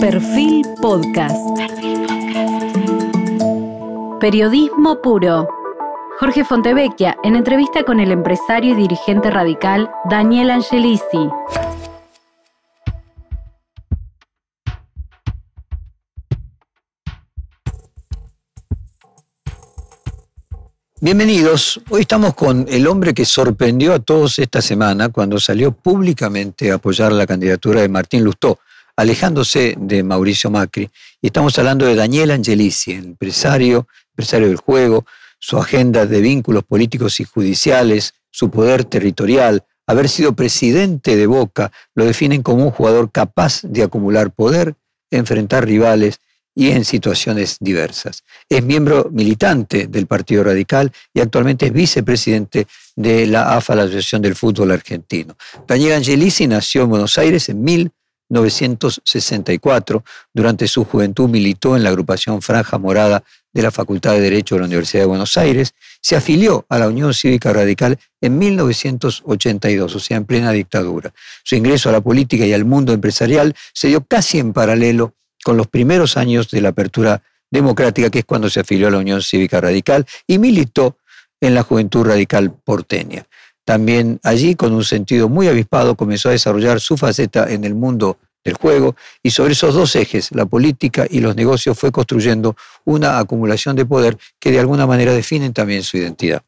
Perfil Podcast. Periodismo puro. Jorge Fontevecchia en entrevista con el empresario y dirigente radical Daniel Angelisi. Bienvenidos. Hoy estamos con el hombre que sorprendió a todos esta semana cuando salió públicamente a apoyar la candidatura de Martín Lustó, alejándose de Mauricio Macri. Y estamos hablando de Daniel Angelisi, empresario, empresario del juego, su agenda de vínculos políticos y judiciales, su poder territorial, haber sido presidente de Boca, lo definen como un jugador capaz de acumular poder, enfrentar rivales y en situaciones diversas. Es miembro militante del Partido Radical y actualmente es vicepresidente de la AFA, la Asociación del Fútbol Argentino. Daniel Angelisi nació en Buenos Aires en 1964. Durante su juventud militó en la agrupación Franja Morada de la Facultad de Derecho de la Universidad de Buenos Aires. Se afilió a la Unión Cívica Radical en 1982, o sea, en plena dictadura. Su ingreso a la política y al mundo empresarial se dio casi en paralelo con los primeros años de la apertura democrática, que es cuando se afilió a la Unión Cívica Radical y militó en la Juventud Radical porteña. También allí, con un sentido muy avispado, comenzó a desarrollar su faceta en el mundo del juego y sobre esos dos ejes, la política y los negocios, fue construyendo una acumulación de poder que de alguna manera definen también su identidad.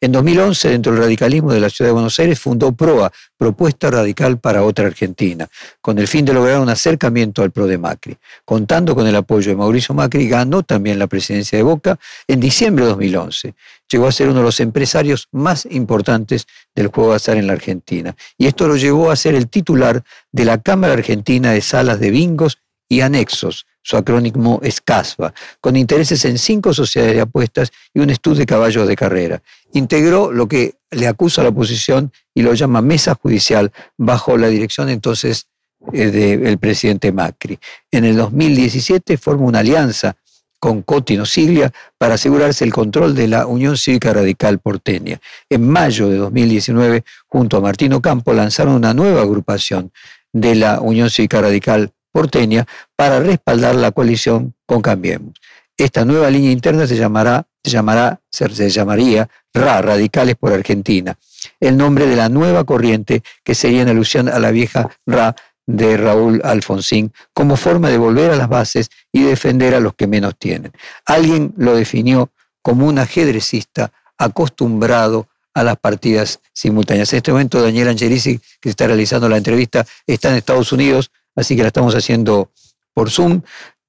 En 2011, dentro del radicalismo de la ciudad de Buenos Aires, fundó PROA, Propuesta Radical para Otra Argentina, con el fin de lograr un acercamiento al PRO de Macri. Contando con el apoyo de Mauricio Macri, ganó también la presidencia de Boca en diciembre de 2011. Llegó a ser uno de los empresarios más importantes del juego de azar en la Argentina. Y esto lo llevó a ser el titular de la Cámara Argentina de Salas de Bingos y Anexos, su acrónimo es CASBA, con intereses en cinco sociedades de apuestas y un estudio de caballos de carrera. Integró lo que le acusa a la oposición y lo llama mesa judicial bajo la dirección entonces eh, del presidente Macri. En el 2017 forma una alianza con Cotino Siglia para asegurarse el control de la Unión Cívica Radical porteña. En mayo de 2019, junto a Martino Campo, lanzaron una nueva agrupación de la Unión Cívica Radical porteña para respaldar la coalición con Cambiemos. Esta nueva línea interna se llamará, se llamará, se llamaría RA, Radicales por Argentina, el nombre de la nueva corriente que sería en alusión a la vieja RA de Raúl Alfonsín, como forma de volver a las bases y defender a los que menos tienen. Alguien lo definió como un ajedrecista acostumbrado a las partidas simultáneas. En este momento, Daniel Angelisi, que está realizando la entrevista, está en Estados Unidos, así que la estamos haciendo por Zoom.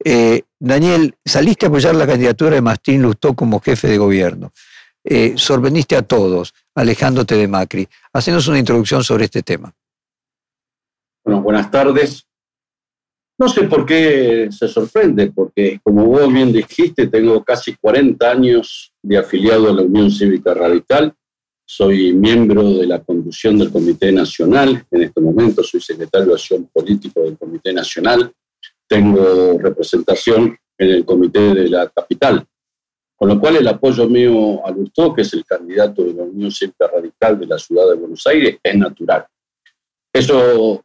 Eh, Daniel, saliste a apoyar la candidatura de Mastín Lustó como jefe de gobierno. Eh, sorprendiste a todos, alejándote de Macri. Hacenos una introducción sobre este tema. Bueno, buenas tardes. No sé por qué se sorprende, porque como vos bien dijiste, tengo casi 40 años de afiliado a la Unión Cívica Radical soy miembro de la conducción del Comité Nacional, en este momento soy secretario de Acción Político del Comité Nacional, tengo representación en el Comité de la Capital, con lo cual el apoyo mío a Lustó, que es el candidato de la Unión Cívica Radical de la Ciudad de Buenos Aires, es natural. Eso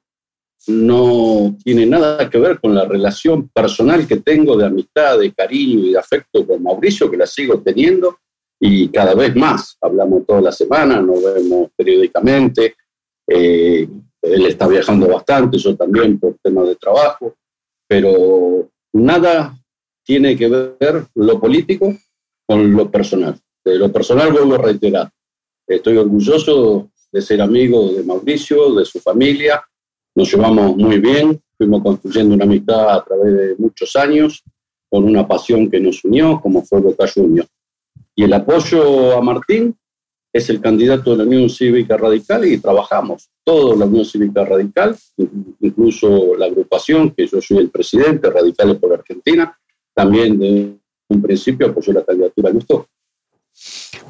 no tiene nada que ver con la relación personal que tengo de amistad, de cariño y de afecto con Mauricio, que la sigo teniendo, y cada vez más. Hablamos toda la semana, nos vemos periódicamente. Eh, él está viajando bastante, yo también por temas de trabajo, pero nada tiene que ver lo político con lo personal. De lo personal vuelvo a reiterar. Estoy orgulloso de ser amigo de Mauricio, de su familia. Nos llevamos muy bien, fuimos construyendo una amistad a través de muchos años, con una pasión que nos unió, como fue Boca Juniors. Y el apoyo a Martín es el candidato de la Unión Cívica Radical y trabajamos, toda la Unión Cívica Radical, incluso la agrupación, que yo soy el presidente, Radicales por Argentina, también de un principio apoyó la candidatura de Gusto.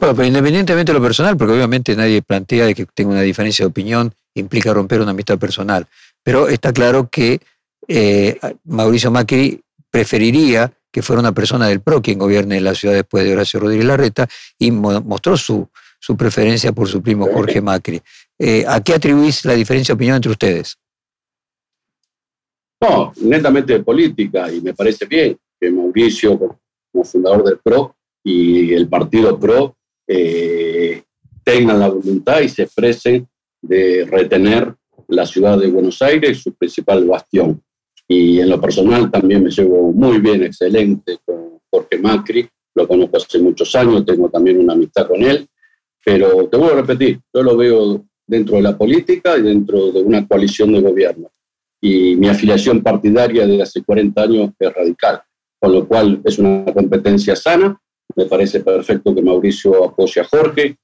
Bueno, pero independientemente de lo personal, porque obviamente nadie plantea de que tenga una diferencia de opinión implica romper una amistad personal, pero está claro que eh, Mauricio Macri preferiría que fuera una persona del PRO quien gobierne la ciudad después de Horacio Rodríguez Larreta y mostró su, su preferencia por su primo Jorge Macri. Eh, ¿A qué atribuís la diferencia de opinión entre ustedes? No, netamente de política, y me parece bien que Mauricio, como fundador del PRO y el partido PRO, eh, tengan la voluntad y se expresen de retener la ciudad de Buenos Aires, su principal bastión. Y en lo personal también me llevo muy bien, excelente con Jorge Macri, lo conozco hace muchos años, tengo también una amistad con él, pero te voy a repetir, yo lo veo dentro de la política y dentro de una coalición de gobierno. Y mi afiliación partidaria de hace 40 años es radical, con lo cual es una competencia sana. Me parece perfecto que Mauricio apoye a Jorge.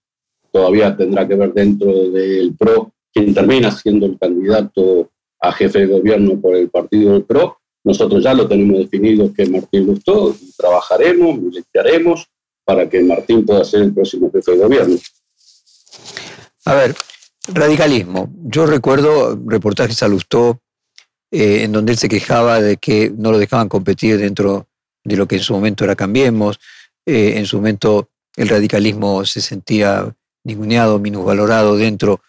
Todavía tendrá que ver dentro del PRO quien termina siendo el candidato a jefe de gobierno por el partido del PRO. Nosotros ya lo tenemos definido que Martín Lustó trabajaremos, miliciaremos para que Martín pueda ser el próximo jefe de gobierno. A ver, radicalismo. Yo recuerdo reportajes a Lustó eh, en donde él se quejaba de que no lo dejaban competir dentro de lo que en su momento era Cambiemos. Eh, en su momento el radicalismo se sentía ninguneado, minusvalorado dentro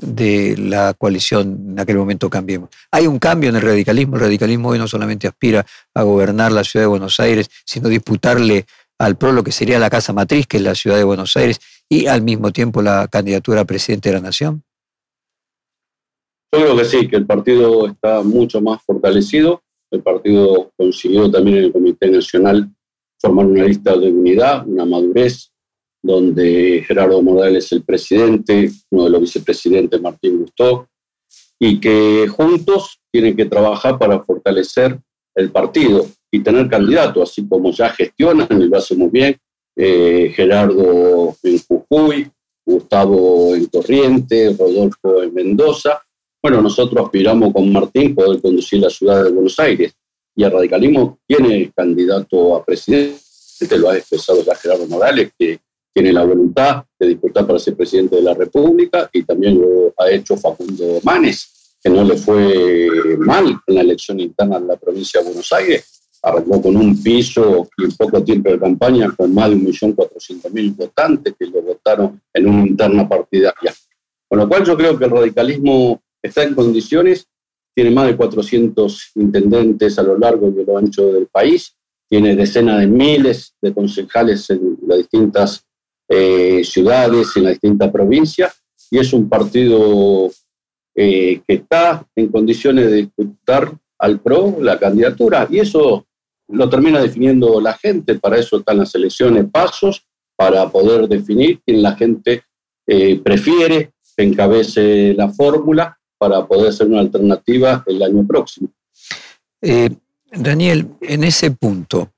de la coalición en aquel momento Cambiemos. Hay un cambio en el radicalismo. El radicalismo hoy no solamente aspira a gobernar la ciudad de Buenos Aires, sino disputarle al PRO lo que sería la casa matriz, que es la ciudad de Buenos Aires, y al mismo tiempo la candidatura a presidente de la nación. Yo creo que sí, que el partido está mucho más fortalecido. El partido consiguió también en el Comité Nacional formar una lista de unidad, una madurez, donde Gerardo Morales es el presidente, uno de los vicepresidentes Martín Gustó, y que juntos tienen que trabajar para fortalecer el partido y tener candidato, así como ya gestionan, y lo hace muy bien, eh, Gerardo en Jujuy, Gustavo en Corrientes, Rodolfo en Mendoza. Bueno, nosotros aspiramos con Martín poder conducir la ciudad de Buenos Aires y el radicalismo tiene candidato a presidente, lo ha expresado ya Gerardo Morales, que tiene la voluntad de disputar para ser presidente de la República y también lo ha hecho Facundo Manes, que no le fue mal en la elección interna de la provincia de Buenos Aires. Arrancó con un piso y en poco tiempo de campaña con más de 1.400.000 votantes que lo votaron en una interna partidaria. Con lo cual yo creo que el radicalismo está en condiciones, tiene más de 400 intendentes a lo largo y a lo ancho del país, tiene decenas de miles de concejales en las distintas eh, ciudades, en las distintas provincias, y es un partido eh, que está en condiciones de disputar al PRO la candidatura, y eso lo termina definiendo la gente, para eso están las elecciones, pasos, para poder definir quién la gente eh, prefiere que encabece la fórmula para poder ser una alternativa el año próximo. Daniel, en ese punto,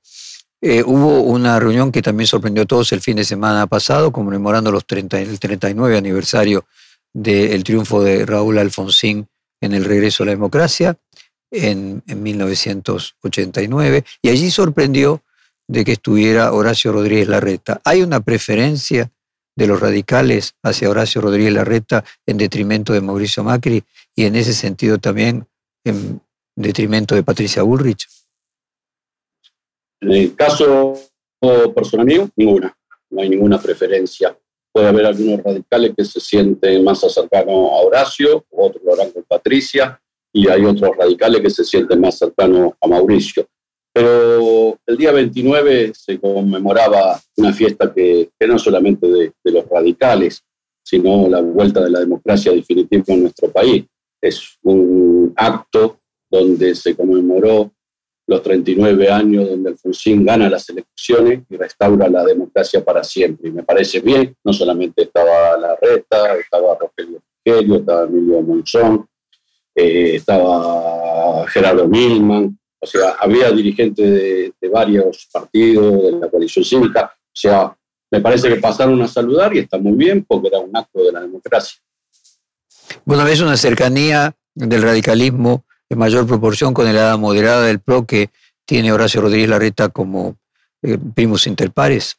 eh, hubo una reunión que también sorprendió a todos el fin de semana pasado, conmemorando los 30, el 39 aniversario del triunfo de Raúl Alfonsín en el regreso a la democracia en, en 1989, y allí sorprendió de que estuviera Horacio Rodríguez Larreta. ¿Hay una preferencia de los radicales hacia Horacio Rodríguez Larreta en detrimento de Mauricio Macri y en ese sentido también en detrimento de Patricia Bullrich? En el caso personal mío, ninguna. No hay ninguna preferencia. Puede haber algunos radicales que se sienten más cercanos a Horacio, otros lo harán con Patricia, y hay otros radicales que se sienten más cercanos a Mauricio. Pero el día 29 se conmemoraba una fiesta que, que no solamente de, de, los radicales, sino la vuelta de la democracia definitiva en nuestro país. Es un acto donde se conmemoró los 39 años donde Alfonsín gana las elecciones y restaura la democracia para siempre. Y me parece bien, no solamente estaba Larreta, estaba Rogelio Rogelio, estaba Emilio Monzón, eh, estaba Gerardo Milman, o sea, había dirigentes de, de, varios partidos de la coalición cívica, o sea, me parece que pasaron a saludar y está muy bien porque era un acto de la democracia. Bueno, es una cercanía del radicalismo mayor proporción con el edad moderada del PRO que tiene Horacio Rodríguez Larreta como eh, primos interpares?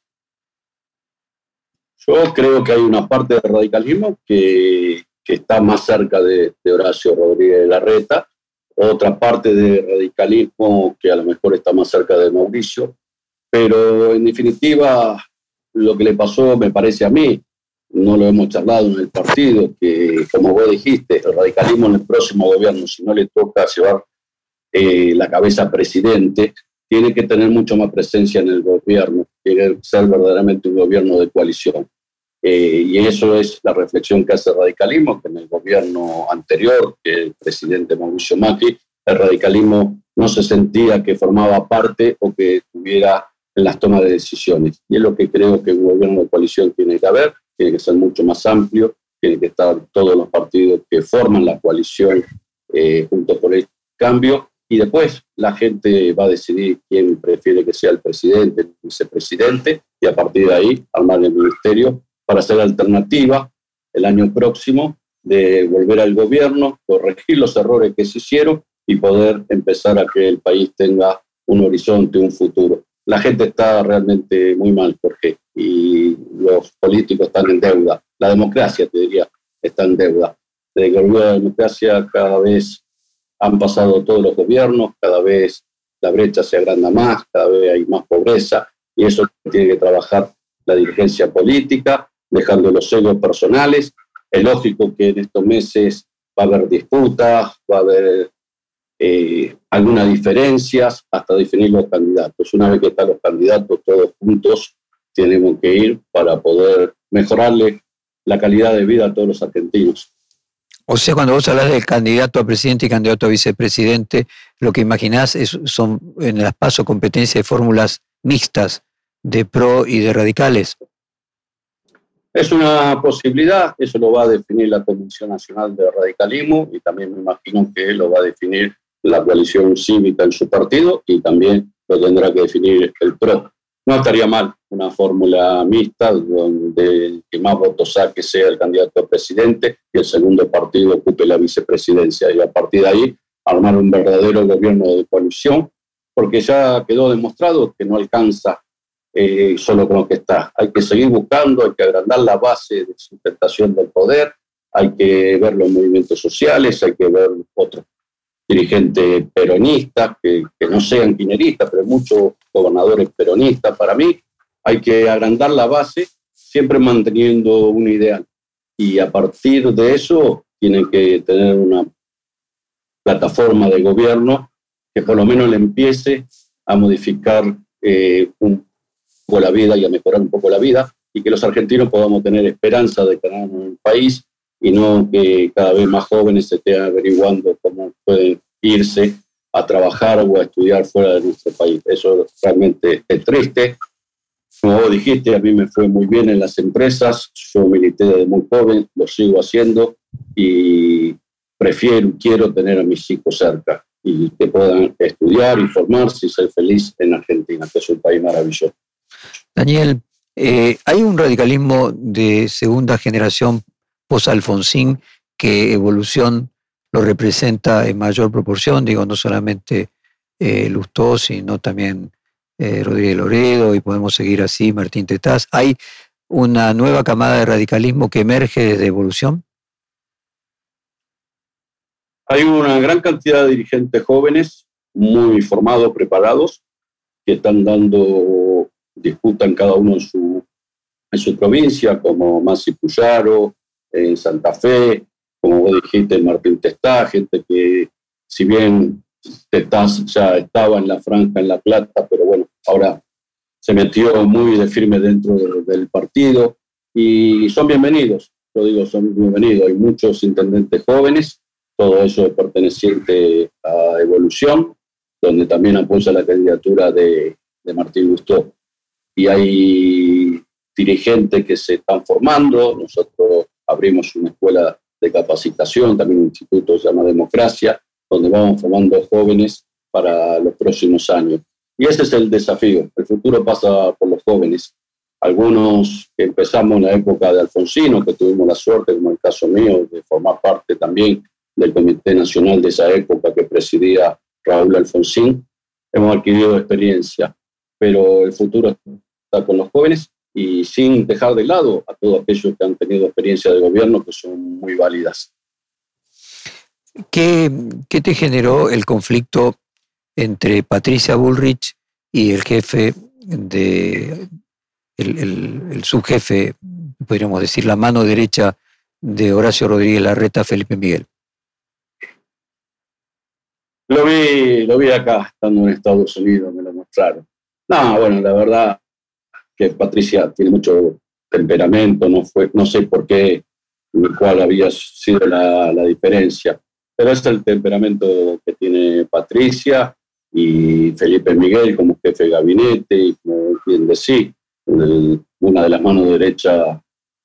Yo creo que hay una parte del radicalismo que, que está más cerca de, de, Horacio Rodríguez Larreta, otra parte del radicalismo que a lo mejor está más cerca de Mauricio, pero en definitiva lo que le pasó me parece a mí no lo hemos charlado en el partido, que como vos dijiste, el radicalismo en el próximo gobierno, si no le toca llevar eh, la cabeza presidente, tiene que tener mucho más presencia en el gobierno, tiene que ser verdaderamente un gobierno de coalición. Eh, y eso es la reflexión que hace el radicalismo, que en el gobierno anterior, que el presidente Mauricio Macri, el radicalismo no se sentía que formaba parte o que estuviera en las tomas de decisiones. Y es lo que creo que un gobierno de coalición tiene que haber, tiene que ser mucho más amplio, tiene que estar todos los partidos que forman la coalición eh, junto por el cambio y después la gente va a decidir quién prefiere que sea el presidente, el vicepresidente y a partir de ahí armar el ministerio para hacer alternativa el año próximo de volver al gobierno, corregir los errores que se hicieron y poder empezar a que el país tenga un horizonte, un futuro. La gente está realmente muy mal, Jorge, y los políticos están en deuda. La democracia, te diría, está en deuda. Desde que volvió la democracia, cada vez han pasado todos los gobiernos, cada vez la brecha se agranda más, cada vez hay más pobreza, y eso tiene que trabajar la dirigencia política, dejando los sellos personales. Es lógico que en estos meses va a haber disputas, va a haber eh, algunas diferencias hasta definir los candidatos. Una vez que están los candidatos todos juntos, tenemos que ir para poder mejorarle la calidad de vida a todos los argentinos. O sea, cuando vos hablas del candidato a presidente y candidato a vicepresidente, lo que imaginás es, son en las pasos competencias de fórmulas mixtas de pro y de radicales. Es una posibilidad, eso lo va a definir la Comisión Nacional de Radicalismo y también me imagino que lo va a definir la coalición cívica en su partido y también lo tendrá que definir el PRO. No estaría mal una fórmula mixta donde que más votos saque sea el candidato a presidente y el segundo partido ocupe la vicepresidencia y a partir de ahí armar un verdadero gobierno de coalición porque ya quedó demostrado que no alcanza eh, solo con lo que está. Hay que seguir buscando, hay que agrandar la base de sustentación del poder, hay que ver los movimientos sociales, hay que ver otros dirigentes peronistas, que, no sean quineristas, pero muchos gobernadores peronistas. Para mí hay que agrandar la base, siempre manteniendo un ideal. Y a partir de eso tiene que tener una plataforma de gobierno que por lo menos le empiece a modificar eh, un poco la vida y a mejorar un poco la vida y que los argentinos podamos tener esperanza de tener un país y no que cada vez más jóvenes se estén averiguando cómo pueden irse a trabajar o a estudiar fuera de nuestro país. Eso realmente es triste. Como vos dijiste, a mí me fue muy bien en las empresas, yo milité desde muy joven, lo sigo haciendo y prefiero, quiero tener a mis hijos cerca y que puedan estudiar y formarse y ser feliz en Argentina, que es un país maravilloso. Daniel, eh, hay un radicalismo de segunda generación post-Alfonsín que evolución lo representa en mayor proporción, digo, no solamente eh, Lustó, sino también eh, Rodríguez Loredo, y podemos seguir así, Martín Tetaz. ¿Hay una nueva camada de radicalismo que emerge desde evolución? Hay una gran cantidad de dirigentes jóvenes, muy formados, preparados, que están dando disputa en cada uno en su, en su provincia, como Masi Puyaro, en Santa Fe, como vos dijiste, Martín Testá, gente que si bien Testás ya estaba en la franja en La Plata, pero bueno, ahora se metió muy de firme dentro del partido y son bienvenidos, lo digo, son bienvenidos. Hay muchos intendentes jóvenes, todo eso es perteneciente a Evolución, donde también apoya la candidatura de, de Martín Gustó. Y hay dirigentes que se están formando, nosotros abrimos una escuela de capacitación, también un instituto se llama Democracia, donde vamos formando jóvenes para los próximos años. Y ese es el desafío. El futuro pasa por los jóvenes. Algunos que empezamos en la época de Alfonsino, que tuvimos la suerte, como el caso mío, de formar parte también del Comité Nacional de esa época que presidía Raúl Alfonsín, hemos adquirido experiencia. Pero el futuro está con los jóvenes y sin dejar de lado a todos aquellos que han tenido experiencia de gobierno que son muy válidas. ¿Qué, qué te generó el conflicto entre Patricia Bullrich y el jefe de el, subjefe, podríamos decir, la mano derecha de Horacio Rodríguez Larreta, Felipe Miguel? Lo vi, lo vi acá, estando en Estados Unidos, me lo mostraron. No, bueno, la verdad que Patricia tiene mucho temperamento, no, fue, no sé por qué, cuál había sido la, la diferencia, pero es el temperamento que tiene Patricia y Felipe Miguel como jefe de gabinete y como bien decía, una de las manos derechas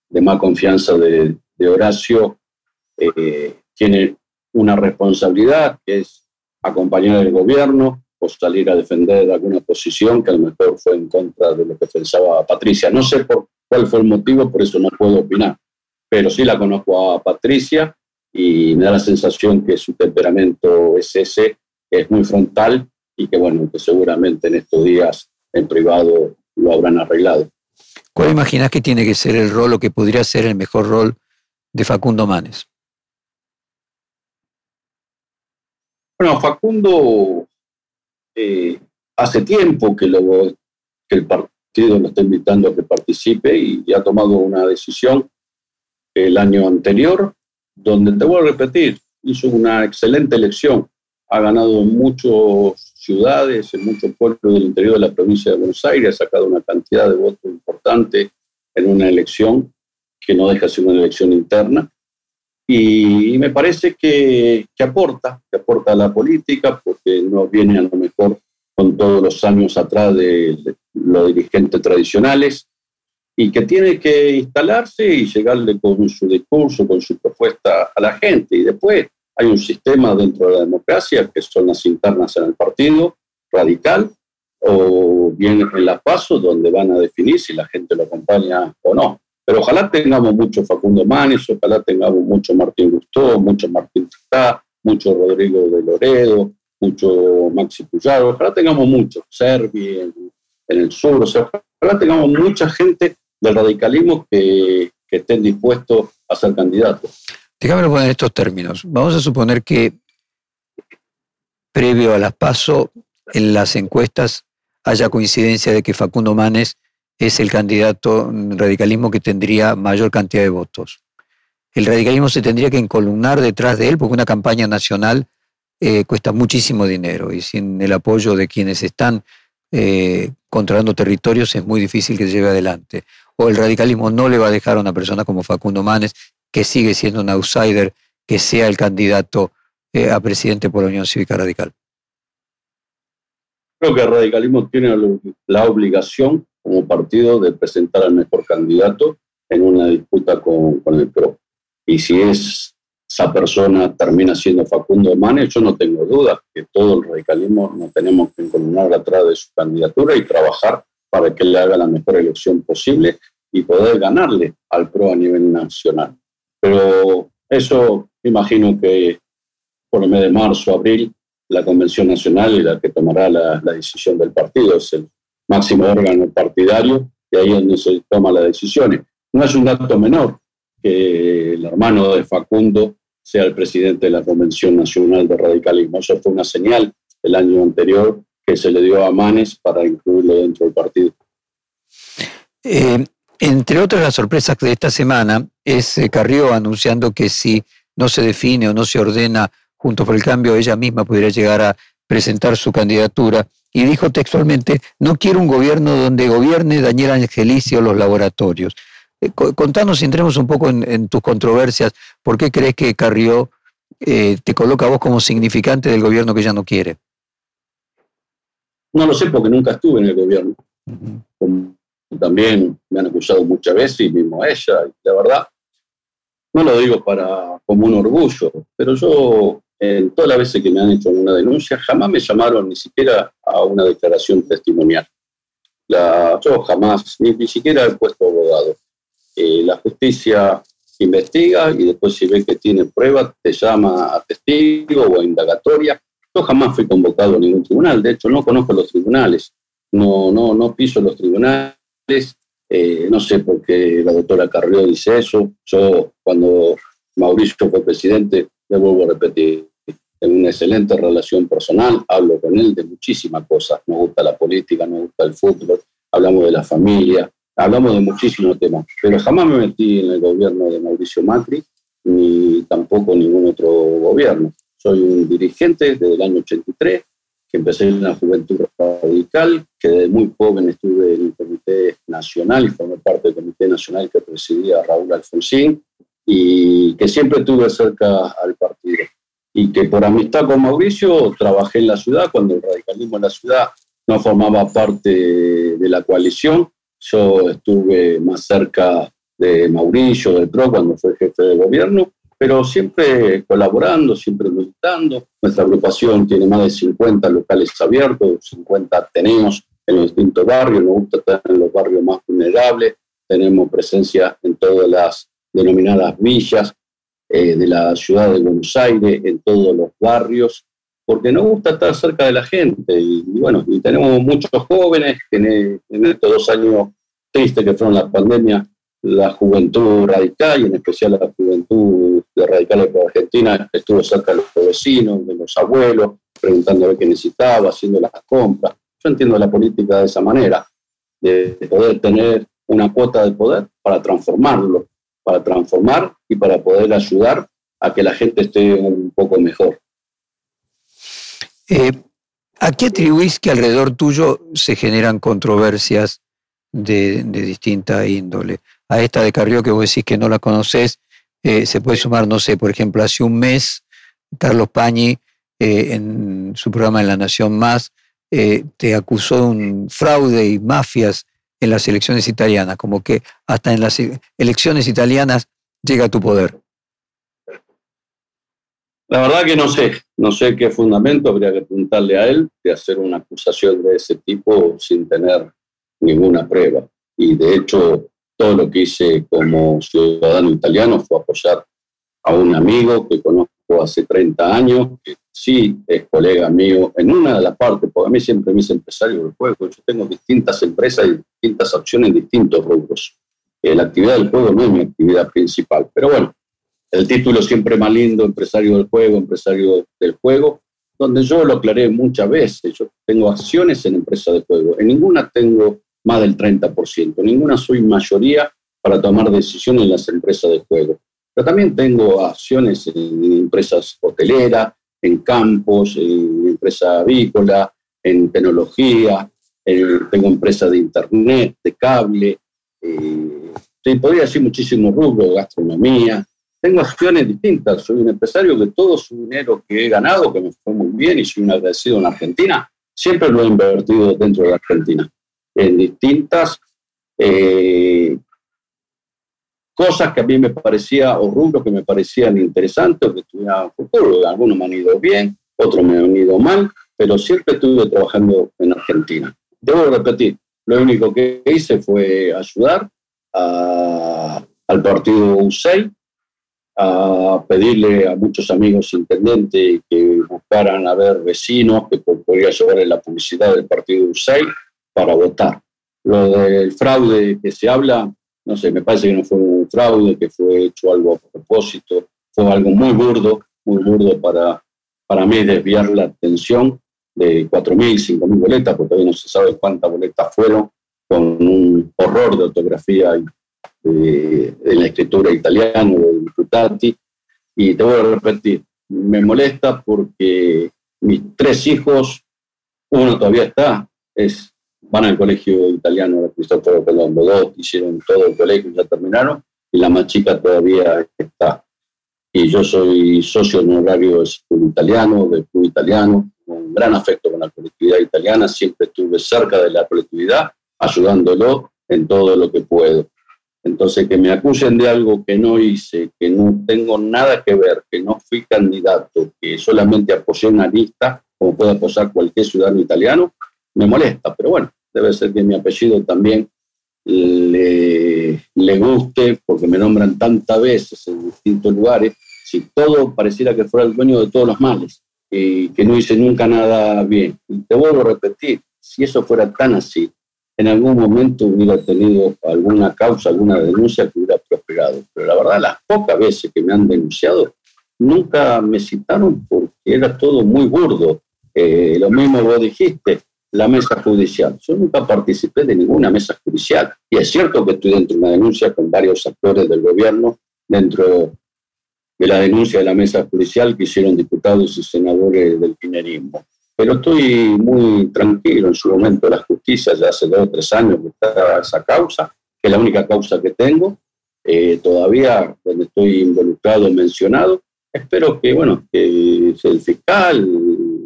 de más confianza de, de Horacio, eh, tiene una responsabilidad que es acompañar al gobierno o salir a defender alguna posición que a lo mejor fue en contra de lo que pensaba Patricia. No sé por cuál fue el motivo, por eso no puedo opinar, pero sí la conozco a Patricia y me da la sensación que su temperamento es ese, que es muy frontal y que bueno, que seguramente en estos días en privado lo habrán arreglado. ¿Cuál imaginas que tiene que ser el rol o que podría ser el mejor rol de Facundo Manes? Bueno, Facundo eh, hace tiempo que, el partido lo está invitando a que participe y, ha tomado una decisión el año anterior, donde te voy a repetir, hizo una excelente elección, ha ganado en muchas ciudades, en muchos pueblos del interior de la provincia de Buenos Aires, ha sacado una cantidad de votos importante en una elección que no deja de ser una elección interna. Y me parece que, que, aporta, que aporta a la política, porque no viene a lo mejor con todos los años atrás de, los dirigentes tradicionales, y que tiene que instalarse y llegarle con su discurso, con su propuesta a la gente. Y después hay un sistema dentro de la democracia, que son las internas en el partido radical, o bien en las pasos, donde van a definir si la gente lo acompaña o no. Pero ojalá tengamos mucho Facundo Manes, ojalá tengamos mucho Martín Gustó, mucho Martín Tritá, mucho Rodrigo de Loredo, mucho Maxi Puyaro, ojalá tengamos mucho, Servi en, el sur, o sea, ojalá tengamos mucha gente del radicalismo que, que estén dispuestos a ser candidatos. Déjame poner en estos términos. Vamos a suponer que previo a las PASO, en las encuestas haya coincidencia de que Facundo Manes es el candidato radicalismo que tendría mayor cantidad de votos. El radicalismo se tendría que encolumnar detrás de él porque una campaña nacional eh, cuesta muchísimo dinero y sin el apoyo de quienes están eh, controlando territorios es muy difícil que se lleve adelante. O el radicalismo no le va a dejar a una persona como Facundo Manes, que sigue siendo un outsider, que sea el candidato eh, a presidente por la Unión Cívica Radical. Creo que el radicalismo tiene la obligación como partido de presentar al mejor candidato en una disputa con, con el PRO. Y si es, esa persona termina siendo Facundo Manes, yo no tengo duda que todo el radicalismo nos tenemos que encolumnar atrás de su candidatura y trabajar para que le haga la mejor elección posible y poder ganarle al PRO a nivel nacional. Pero eso imagino que por el mes de marzo, abril, la Convención Nacional y la que tomará la, la decisión del partido. Es el máximo órgano partidario y ahí es donde se toman las decisiones. No es un dato menor que el hermano de Facundo sea el presidente de la Convención Nacional de Radicalismo. Eso fue una señal el año anterior que se le dio a Manes para incluirlo dentro del partido. Eh, entre otras las sorpresas de esta semana es eh, Carrió anunciando que si no se define o no se ordena junto por el cambio, ella misma pudiera llegar a presentar su candidatura y dijo textualmente, no quiero un gobierno donde gobierne Daniel Angelici o los laboratorios. Eh, contanos, entremos un poco en, tus controversias, ¿por qué crees que Carrió eh, te coloca a vos como significante del gobierno que ella no quiere? No lo sé porque nunca estuve en el gobierno. También me han acusado muchas veces y mismo ella, y la verdad, no lo digo para como un orgullo, pero yo en todas las veces que me han hecho una denuncia, jamás me llamaron ni siquiera a una declaración testimonial. La, yo jamás, ni, siquiera he puesto abogado. Eh, la justicia investiga y después si ve que tiene pruebas, te llama a testigo o a indagatoria. Yo jamás fui convocado a ningún tribunal, de hecho no conozco los tribunales, no, no, no piso los tribunales, eh, no sé por qué la doctora Carrió dice eso. Yo cuando Mauricio fue presidente, le vuelvo a repetir, tengo una excelente relación personal, hablo con él de muchísimas cosas, nos gusta la política, nos gusta el fútbol, hablamos de la familia, hablamos de muchísimos temas, pero jamás me metí en el gobierno de Mauricio Macri, ni tampoco ningún otro gobierno. soy un dirigente desde el año 83, que empecé en la juventud radical, que desde muy joven estuve en el Comité Nacional formé parte del Comité Nacional que presidía Raúl Alfonsín, y que siempre estuve cerca al partido. Y que por amistad con Mauricio trabajé en la ciudad, cuando el radicalismo en la ciudad no formaba parte de la coalición, yo estuve más cerca de Mauricio, del PRO, cuando fue jefe de gobierno, pero siempre colaborando, siempre militando. Nuestra agrupación tiene más de 50 locales abiertos, 50 tenemos en los distintos barrios, nos gusta estar en los barrios más vulnerables, tenemos presencia en todas las denominadas villas eh, de la ciudad de Buenos Aires, en todos los barrios, porque nos gusta estar cerca de la gente. Y, bueno, y tenemos muchos jóvenes que en, en estos dos años tristes que fueron la pandemia, la juventud radical y en especial la juventud de radicales de Argentina estuvo cerca de los vecinos, de los abuelos, preguntando qué necesitaba, haciendo las compras. Yo entiendo la política de esa manera, de poder tener una cuota de poder para transformarlo, para transformar y para poder ayudar a que la gente esté un poco mejor. Eh, ¿A qué atribuís que alrededor tuyo se generan controversias de, de distinta índole? a esta de Carrió que vos decís que no la conoces, eh, se puede sumar, no sé, por ejemplo, hace un mes, Carlos Pañi, eh, en su programa En la Nación Más, te acusó de un fraude y mafias en las elecciones italianas, como que hasta en las elecciones italianas llega tu poder. La verdad que no sé, no sé qué fundamento habría que preguntarle a él de hacer una acusación de ese tipo sin tener ninguna prueba. Y de hecho, todo lo que hice como ciudadano italiano fue apoyar a un amigo que conozco hace 30 años, que sí es colega mío en una de las partes, porque a mí siempre me hice empresario del juego. Yo tengo distintas empresas y distintas opciones en distintos rubros. Eh, la actividad del juego no es mi actividad principal, pero bueno, el título siempre más lindo, empresario del juego, empresario del juego, donde yo lo aclaré muchas veces. Yo tengo acciones en empresas de juego. En ninguna tengo más del 30%. Ninguna soy mayoría para tomar decisiones en las empresas de juego. Pero también tengo acciones en empresas hoteleras, en campos, en empresa avícola, en tecnología, tengo empresas de internet, de cable, eh, podría decir muchísimos rubros, gastronomía. Tengo acciones distintas. Soy un empresario que todo su dinero que he ganado, que me fue muy bien y soy un agradecido en Argentina, siempre lo he invertido dentro de Argentina en distintas eh, cosas que a mí me parecía, o rubros que me parecían interesantes, que tuvieran futuro. Algunos me han ido bien, otros me han ido mal, pero siempre estuve trabajando en Argentina. Debo repetir, lo único que hice fue ayudar al partido USEI, a pedirle a muchos amigos intendentes que buscaran a ver vecinos que podría llevar en la publicidad del partido USEI para votar. Lo del fraude que se habla, no sé, me parece que no fue un fraude, que fue hecho algo a propósito, fue algo muy burdo, muy burdo para, para mí desviar la atención de 4.000, 5.000 boletas, porque todavía no se sabe cuántas boletas fueron, con un horror de ortografía de, la escritura italiana de Diputati. Y te voy a repetir, me molesta porque mis tres hijos, uno todavía está, es van al colegio italiano de Cristóforo Colombo, dos hicieron todo el colegio, ya terminaron, y la más chica todavía está. Y yo soy socio honorario del club italiano, del club italiano, con un gran afecto con la colectividad italiana, siempre estuve cerca de la colectividad, ayudándolo en todo lo que puedo. Entonces, que me acusen de algo que no hice, que no tengo nada que ver, que no fui candidato, que solamente apoyé una lista, como puede apoyar cualquier ciudadano italiano, me molesta. Pero bueno, debe ser que mi apellido también le, le guste, porque me nombran tantas veces en distintos lugares, si todo pareciera que fuera el dueño de todos los males y que no hice nunca nada bien. Y te vuelvo a repetir, si eso fuera tan así, en algún momento hubiera tenido alguna causa, alguna denuncia que hubiera prosperado. Pero la verdad, las pocas veces que me han denunciado, nunca me citaron porque era todo muy burdo. Eh, lo mismo vos dijiste, la mesa judicial. Yo nunca participé de ninguna mesa judicial. Y es cierto que estoy dentro de una denuncia con varios actores del gobierno, dentro de la denuncia de la mesa judicial que hicieron diputados y senadores del kirchnerismo. Pero estoy muy tranquilo en su momento la justicia, ya hace dos o tres años que está esa causa, que es la única causa que tengo, eh, todavía donde estoy involucrado, mencionado. Espero que, bueno, que el fiscal,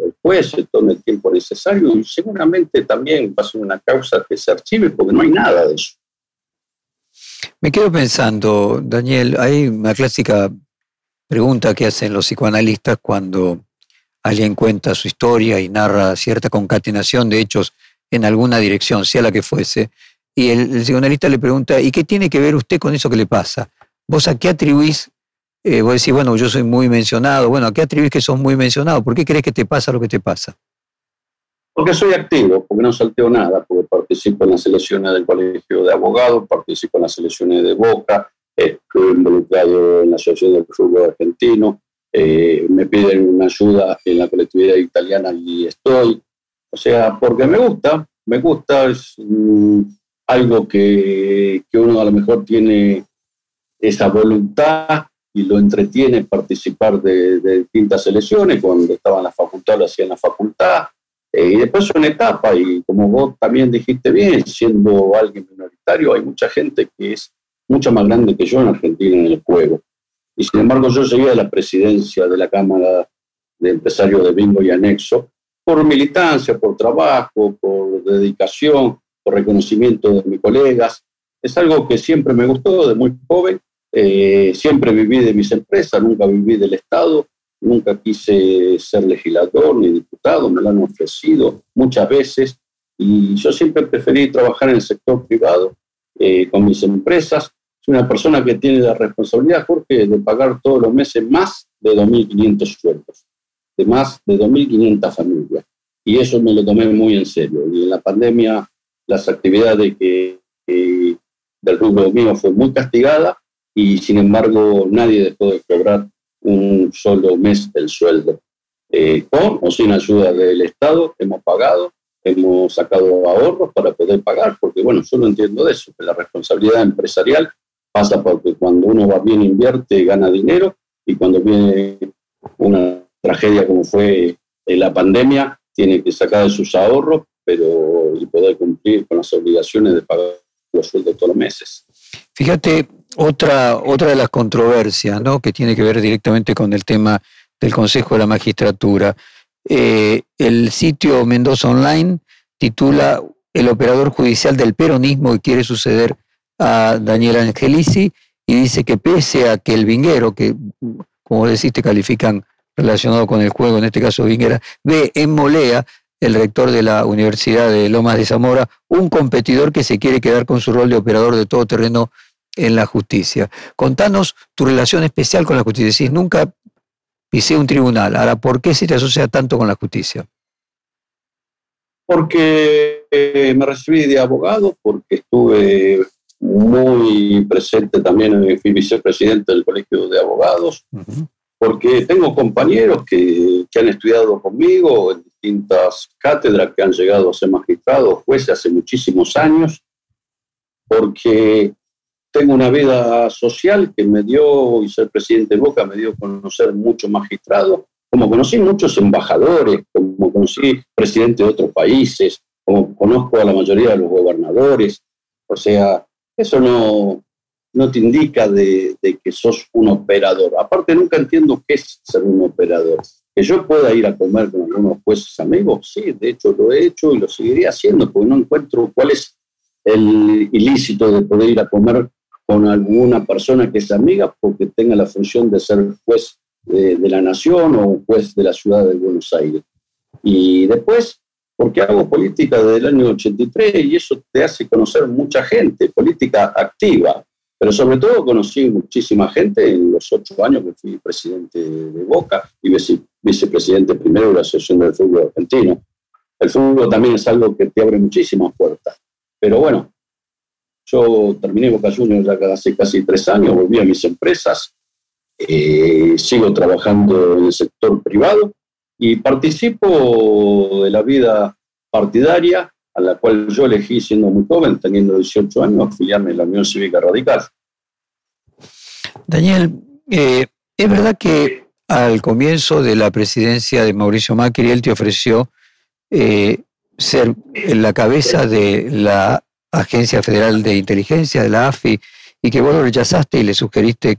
el juez se tome el tiempo necesario y seguramente también va a ser una causa que se archive porque no hay nada de eso. Me quedo pensando, Daniel, hay una clásica pregunta que hacen los psicoanalistas cuando alguien cuenta su historia y narra cierta concatenación de hechos en alguna dirección, sea la que fuese, y el, psicoanalista le pregunta, ¿y qué tiene que ver usted con eso que le pasa? ¿Vos a qué atribuís? Eh, vos decís, bueno, yo soy muy mencionado, bueno, ¿a qué atribuís que sos muy mencionado? ¿Por qué crees que te pasa lo que te pasa? Porque soy activo, porque no salteo nada, porque participo en las elecciones del Colegio de Abogados, participo en las elecciones de Boca, estoy involucrado en la Asociación del Fútbol Argentino, eh, me piden una ayuda en la colectividad italiana y estoy. O sea, porque me gusta, me gusta, es mm, algo que, que, uno a lo mejor tiene esa voluntad y lo entretiene participar de, distintas elecciones. Cuando estaba en la facultad lo hacía en la facultad. Eh, y después son etapas, y como vos también dijiste bien, siendo alguien minoritario, hay mucha gente que es mucho más grande que yo en Argentina en el juego. Y sin embargo yo llegué a la presidencia de la Cámara de Empresarios de Bingo y Anexo por militancia, por trabajo, por dedicación, por reconocimiento de mis colegas. Es algo que siempre me gustó de muy joven. Eh, siempre viví de mis empresas, nunca viví del Estado, nunca quise ser legislador ni diputado, me lo han ofrecido muchas veces y yo siempre preferí trabajar en el sector privado eh, con mis empresas. Soy una persona que tiene la responsabilidad, Jorge, de pagar todos los meses más de 2.500 sueldos, de más de 2.500 familias. Y eso me lo tomé muy en serio. Y en la pandemia, las actividades que, del rubro mío fue muy castigada y sin embargo nadie dejó de cobrar un solo mes el sueldo. Eh, con o sin ayuda del Estado hemos pagado hemos sacado ahorros para poder pagar, porque bueno, yo lo entiendo de eso, que la responsabilidad empresarial pasa porque cuando uno va bien invierte, gana dinero, y cuando viene una tragedia como fue la pandemia, tiene que sacar de sus ahorros, pero y poder cumplir con las obligaciones de pagar los sueldos todos los meses. Fíjate, otra, otra de las controversias, ¿no? que tiene que ver directamente con el tema del Consejo de la Magistratura. Eh, el sitio Mendoza Online titula El operador judicial del peronismo que quiere suceder a Daniel Angelici y dice que pese a que el vinguero, que como decís te califican relacionado con el juego, en este caso Vinguera, ve en Molea, el rector de la Universidad de Lomas de Zamora, un competidor que se quiere quedar con su rol de operador de todo terreno en la justicia. Contanos tu relación especial con la justicia. Decís, nunca pisé un tribunal. Ahora, ¿por qué se te asocia tanto con la justicia? Porque eh, me recibí de abogado, porque estuve muy presente también, fui vicepresidente del Colegio de Abogados, porque tengo compañeros que, que, han estudiado conmigo en distintas cátedras, que han llegado a ser magistrados, jueces hace muchísimos años, porque tengo una vida social que me dio, y ser presidente de Boca me dio conocer muchos magistrados, como conocí muchos embajadores, como conocí presidentes de otros países, como conozco a la mayoría de los gobernadores. O sea, eso no, no te indica de, de, que sos un operador. Aparte, nunca entiendo qué es ser un operador. Que yo pueda ir a comer con algunos jueces amigos, sí, de hecho lo he hecho y lo seguiré haciendo, porque no encuentro cuál es el ilícito de poder ir a comer con alguna persona que es amiga porque tenga la función de ser juez de, la nación o juez de la ciudad de Buenos Aires. Y después, porque hago política desde el año 83 y eso te hace conocer mucha gente, política activa, pero sobre todo conocí muchísima gente en los ocho años que fui presidente de Boca y vicepresidente primero de la Asociación del Fútbol Argentino. El fútbol también es algo que te abre muchísimas puertas. Pero bueno, yo terminé Boca Juniors ya hace casi tres años, volví a mis empresas, eh, sigo trabajando en el sector privado y participo de la vida partidaria a la cual yo elegí siendo muy joven, teniendo 18 años, afiliarme a la Unión Cívica Radical. Daniel, eh, Es verdad que al comienzo de la presidencia de Mauricio Macri, él te ofreció eh, ser la cabeza de la Agencia Federal de Inteligencia, de la AFI, y que vos lo rechazaste y le sugeriste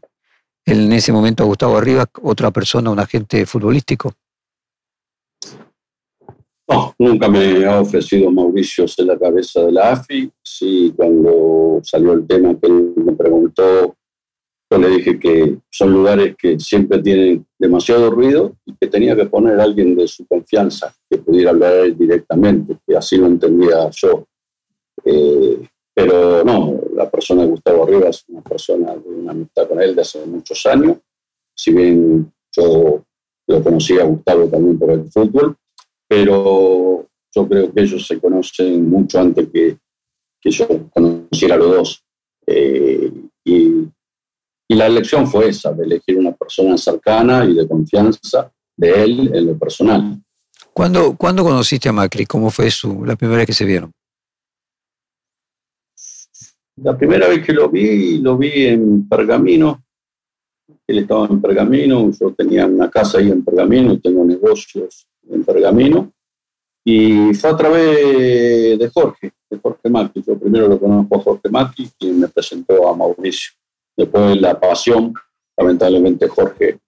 en ese momento a Gustavo Arriba, otra persona, un agente futbolístico. No, nunca me ha ofrecido Mauricio ser la cabeza de la AFI. Sí, cuando salió el tema que él me preguntó yo le dije que son lugares que siempre tienen demasiado ruido y que tenía que poner a alguien de su confianza que pudiera hablar directamente, que así lo entendía yo. Eh, pero no, la persona de Gustavo Rivas es una persona de una amistad con él de hace muchos años. Si bien yo lo conocía a Gustavo también por el fútbol, pero yo creo que ellos se conocen mucho antes que, que yo conociera a los dos. Eh, y y la elección fue esa, de elegir una persona cercana y de confianza de él en lo personal. ¿Cuándo, ¿cuándo conociste a Macri? ¿Cómo fue su, la primera vez que se vieron? La primera vez que lo vi, lo vi en Pergamino. Él estaba en Pergamino, yo tenía una casa ahí en Pergamino, tengo negocios en Pergamino. Y fue a través de Jorge, de Jorge Macri. Yo primero lo conozco a Jorge Macri, quien me presentó a Mauricio. Después la pasión, lamentablemente Jorge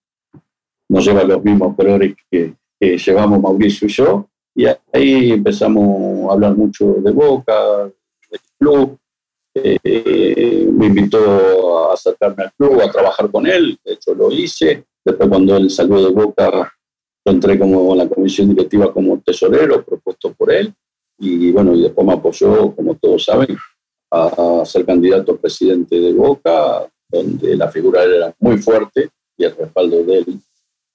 nos lleva los mismos colores que, llevamos Mauricio y yo, y ahí empezamos a hablar mucho de Boca, del club, eh, me invitó a acercarme al club, a trabajar con él, de hecho lo hice, después cuando él salió de Boca, yo entré como en la comisión directiva como tesorero, propuesto por él, y bueno, y después me apoyó, como todos saben, a, a ser candidato a presidente de Boca, donde la figura era muy fuerte y el respaldo de él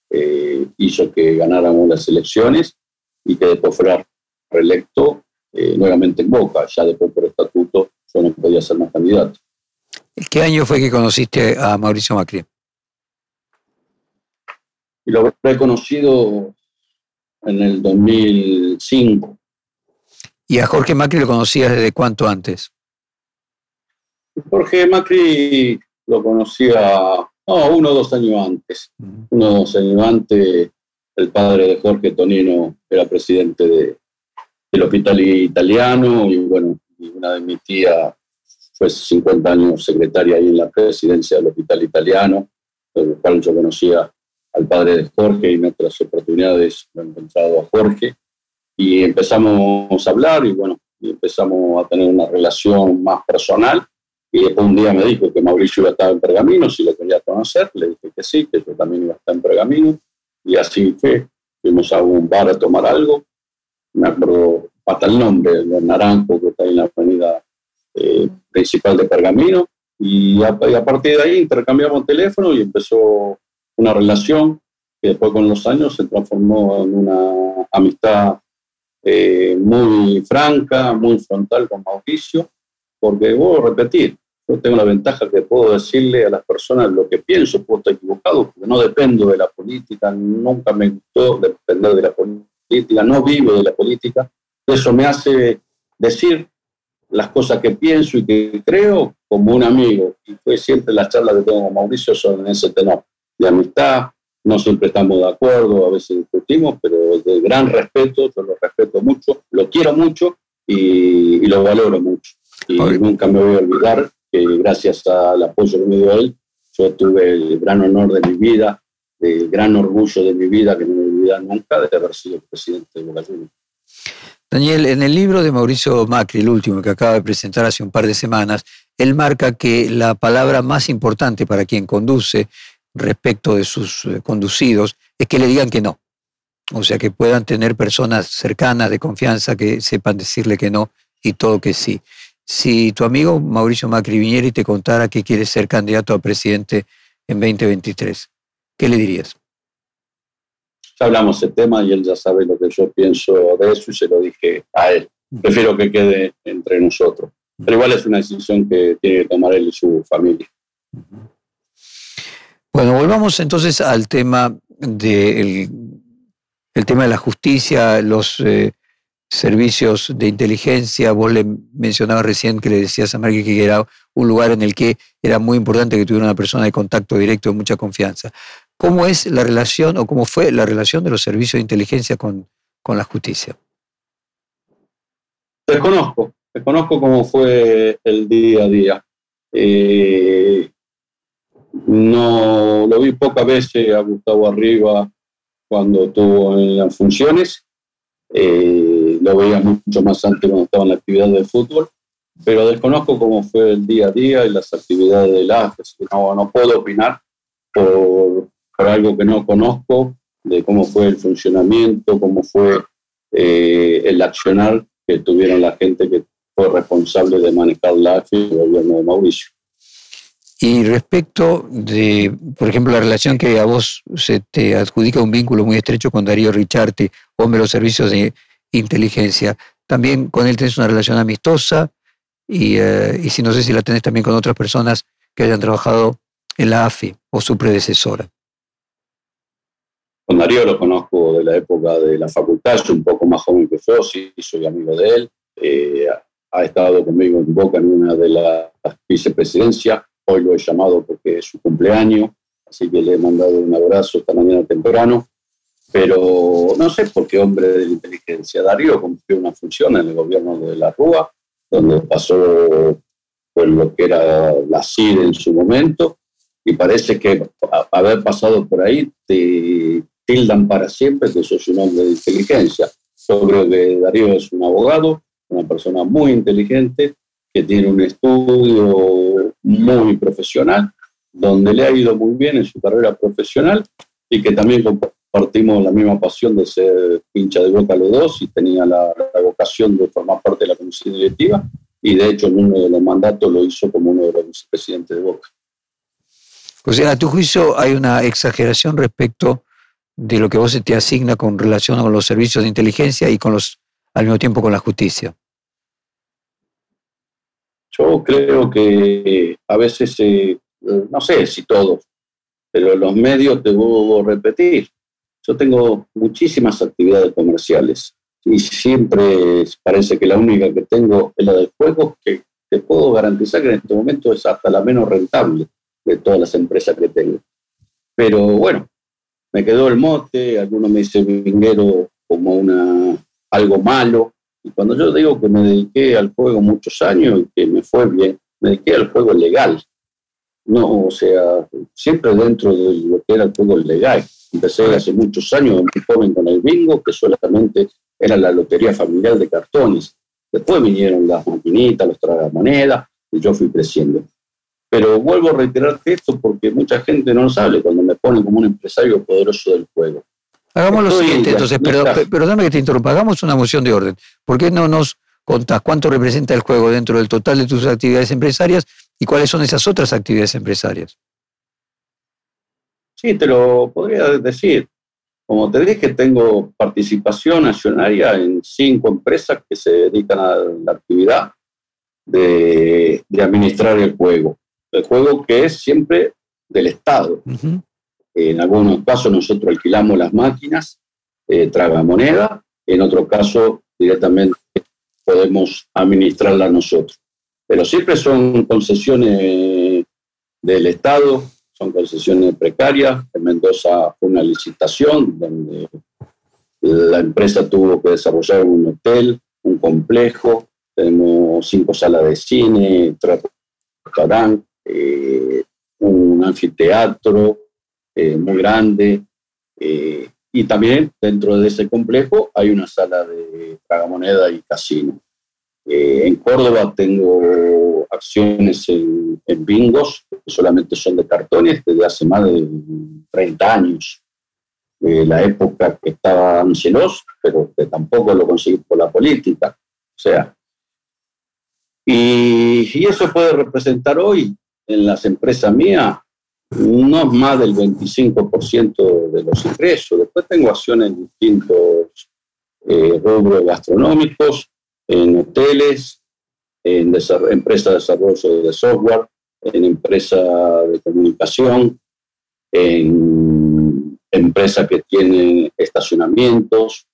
eh, hizo que ganáramos las elecciones y que después fuera reelecto eh, nuevamente en Boca, ya después por estatuto yo no podía ser más candidato. ¿Qué año fue que conociste a Mauricio Macri? Y lo he conocido en el 2005. ¿Y a Jorge Macri lo conocías desde cuánto antes? Jorge Macri lo conocía uno o dos años antes. Uno o dos años antes, el padre de Jorge Tonino era presidente de, del hospital italiano y bueno, una de mis tías fue 50 años secretaria ahí en la presidencia del hospital italiano, por cual yo conocía al padre de Jorge y en otras oportunidades lo he encontrado a Jorge y empezamos a hablar y bueno, y empezamos a tener una relación más personal y después un día me dijo que Mauricio iba a estar en Pergamino, si lo quería conocer. Le dije que sí, que yo también iba a estar en Pergamino. Y así fue. Fuimos a un bar a tomar algo. Me acuerdo hasta el nombre, el Naranjo, que está en la avenida eh, principal de Pergamino. Y a, partir de ahí intercambiamos teléfono y empezó una relación que después con los años se transformó en una amistad eh, muy franca, muy frontal con Mauricio, porque a repetir, yo tengo la ventaja que puedo decirle a las personas lo que pienso, puedo estar equivocado, porque no dependo de la política, nunca me gustó depender de la política, no vivo de la política. Eso me hace decir las cosas que pienso y que creo como un amigo. Y fue siempre las charlas que tengo con Mauricio son en ese tenor de amistad. No siempre estamos de acuerdo, a veces discutimos, pero de gran respeto, yo lo respeto mucho, lo quiero mucho y lo valoro mucho. Y nunca me voy a olvidar que gracias al apoyo que me dio él, yo tuve el gran honor de mi vida, el gran orgullo de mi vida, que no me olvidar nunca, de haber sido presidente de Boca Daniel, en el libro de Mauricio Macri, el último que acaba de presentar hace un par de semanas, él marca que la palabra más importante para quien conduce respecto de sus eh, conducidos es que le digan que no. O sea, que puedan tener personas cercanas de confianza que sepan decirle que no y todo que sí. Si tu amigo Mauricio Macri viniera y te contara que quiere ser candidato a presidente en 2023, ¿qué le dirías? Hablamos del tema y él ya sabe lo que yo pienso de eso y se lo dije a él. Prefiero que quede entre nosotros. Pero igual es una decisión que tiene que tomar él y su familia. Bueno, volvamos entonces al tema de el tema de la justicia, los eh, servicios de inteligencia. Vos le mencionabas recién que le decías a Marque que era un lugar en el que era muy importante que tuviera una persona de contacto directo de mucha confianza. ¿Cómo es la relación o cómo fue la relación de los servicios de inteligencia con, con la justicia? Desconozco, desconozco cómo fue el día a día. Eh, no lo vi pocas veces a Gustavo Arriba cuando estuvo en las funciones. Eh, lo veía mucho más antes cuando estaba en la actividad de fútbol, pero desconozco cómo fue el día a día y las actividades del AFE. No, no puedo opinar por, algo que no conozco de cómo fue el funcionamiento, cómo fue eh, el accionar que tuvieron la gente que fue responsable de manejar la AFE y el gobierno de Mauricio. Y respecto de, por ejemplo, la relación que a vos se te adjudica un vínculo muy estrecho con Darío Richarte, hombre de los servicios de inteligencia, también con él tenés una relación amistosa y, eh, y si no sé si la tenés también con otras personas que hayan trabajado en la AFI o su predecesora. Con Darío lo conozco de la época de la facultad, soy un poco más joven que yo, sí, soy amigo de él. Eh, ha estado conmigo en Boca en una de las vicepresidencias Hoy lo he llamado porque es su cumpleaños, así que le he mandado un abrazo esta mañana temprano. Pero no sé por qué hombre de la inteligencia. Darío cumplió una función en el gobierno de la Rúa, donde pasó por lo que era la CID en su momento, y parece que haber pasado por ahí te tildan para siempre que sos un hombre de inteligencia. Yo creo que Darío es un abogado, una persona muy inteligente, que tiene un estudio muy profesional, donde le ha ido muy bien en su carrera profesional y que también compartimos la misma pasión de ser pincha de Boca los dos y tenía la, vocación de formar parte de la comisión directiva y de hecho en uno de los mandatos lo hizo como uno de los vicepresidentes de Boca. O sea, a tu juicio hay una exageración respecto de lo que vos te asigna con relación con los servicios de inteligencia y con los, al mismo tiempo con la justicia. Yo creo que a veces, eh, no sé si todos, pero los medios te a repetir. Yo tengo muchísimas actividades comerciales y siempre parece que la única que tengo es la del juego, que te puedo garantizar que en este momento es hasta la menos rentable de todas las empresas que tengo. Pero bueno, me quedó el mote, algunos me dicen vinguero como una, algo malo, y cuando yo digo que me dediqué al juego muchos años y que me fue bien, me dediqué al juego legal. No, o sea, siempre dentro de lo que era el juego legal. Empecé hace muchos años, muy joven con el bingo, que solamente era la lotería familiar de cartones. Después vinieron las maquinitas, los tragamonedas, y yo fui creciendo. Pero vuelvo a reiterarte esto porque mucha gente no lo sabe cuando me ponen como un empresario poderoso del juego. Hagamos lo siguiente, entonces, perdóname que te interrumpa, hagamos una moción de orden. ¿Por qué no nos contás cuánto representa el juego dentro del total de tus actividades empresarias y cuáles son esas otras actividades empresarias? Sí, te lo podría decir. Como te dije, tengo participación accionaria en cinco empresas que se dedican a la actividad de, administrar el juego. El juego que es siempre del Estado. En algunos casos nosotros alquilamos las máquinas, eh, traga moneda, en otro caso directamente podemos administrarla nosotros. Pero siempre son concesiones del Estado, son concesiones precarias. En Mendoza fue una licitación donde la empresa tuvo que desarrollar un hotel, un complejo, tenemos cinco salas de cine, tres restaurantes, eh, un anfiteatro, eh, muy grande. Eh, y también dentro de ese complejo hay una sala de tragamoneda y casino. En Córdoba tengo acciones en, bingos, que solamente son de cartones, desde hace más de 30 años. la época que estaba Angelos, pero que tampoco lo conseguí por la política. O sea, y, y eso puede representar hoy en las empresas mías no es más del 25% de los ingresos. Después tengo acciones en distintos eh, rubros gastronómicos, en hoteles, en empresas de desarrollo de software, en empresas de comunicación, en empresas que tienen estacionamientos.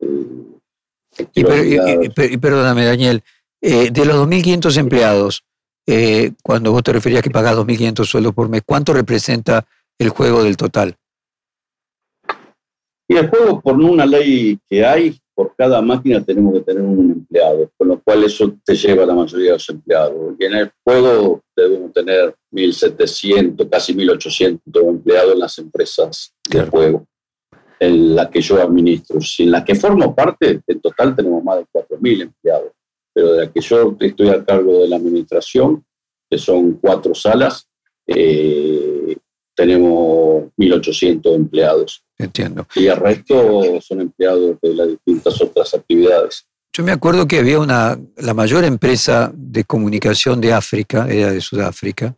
Eh, Y, perdóname, Daniel, eh, de los 2.500 empleados, eh, cuando vos te referías que pagás 2.500 sueldos por mes, ¿cuánto representa el juego del total? Y el juego, por una ley que hay, por cada máquina tenemos que tener un empleado, con lo cual eso te lleva a la mayoría de los empleados. Y en el juego debemos tener 1.700, casi 1.800 empleados en las empresas de juego, en la que yo administro. Si en la que formo parte, en total tenemos más de 4.000 empleados, pero de la que yo estoy a cargo de la administración, que son cuatro salas, eh, tenemos 1.800 empleados. Entiendo. Y el resto son empleados de las distintas otras actividades. Yo me acuerdo que había una, la mayor empresa de comunicación de África, era de Sudáfrica,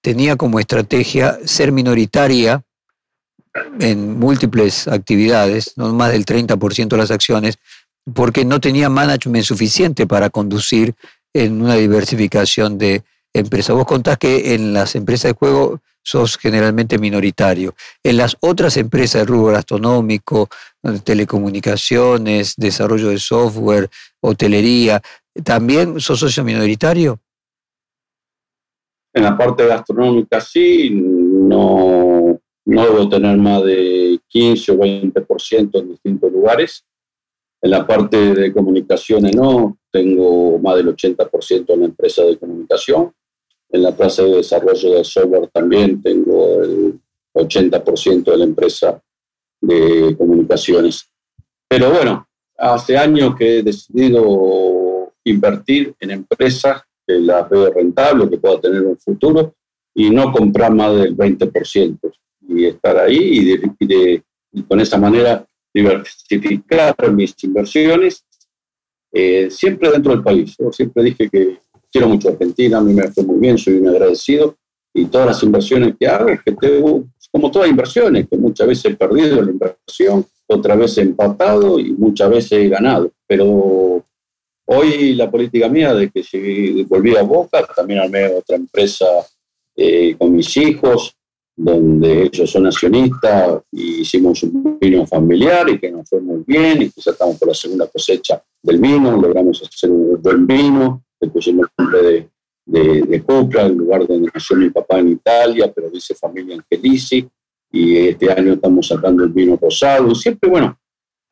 tenía como estrategia ser minoritaria en múltiples actividades, no más del 30% de las acciones, porque no tenía management suficiente para conducir en una diversificación de empresas. Vos contás que en las empresas de juego sos generalmente minoritario. En las otras empresas de rubro gastronómico, telecomunicaciones, desarrollo de software, hotelería, ¿también sos socio minoritario? En la parte gastronómica sí, no, no debo tener más de 15 o 20% en distintos lugares. En la parte de comunicaciones no, tengo más del 80% en la empresa de comunicación en la clase de desarrollo de software también tengo el 80% de la empresa de comunicaciones. Pero bueno, hace años que he decidido invertir en empresas que las veo rentables, que pueda tener un futuro, y no comprar más del 20%, y estar ahí y, con esa manera diversificar mis inversiones, eh, siempre dentro del país. Yo siempre dije que quiero mucho Argentina, a mí me fue muy bien, soy un agradecido y todas las inversiones que hago, que tengo, como todas inversiones, que muchas veces he perdido la inversión, otras veces he empatado y muchas veces he ganado. Pero hoy la política mía de que si volví a Boca, también armé otra empresa eh, con mis hijos, donde ellos son accionistas, y hicimos un vino familiar y que nos fue muy bien, y ya estamos por la segunda cosecha del vino, logramos hacer un buen vino, le pusimos el nombre de, de, de Cupra, el lugar donde nació mi papá en Italia, pero dice familia Angelici, y este año estamos sacando el vino rosado. Siempre, bueno,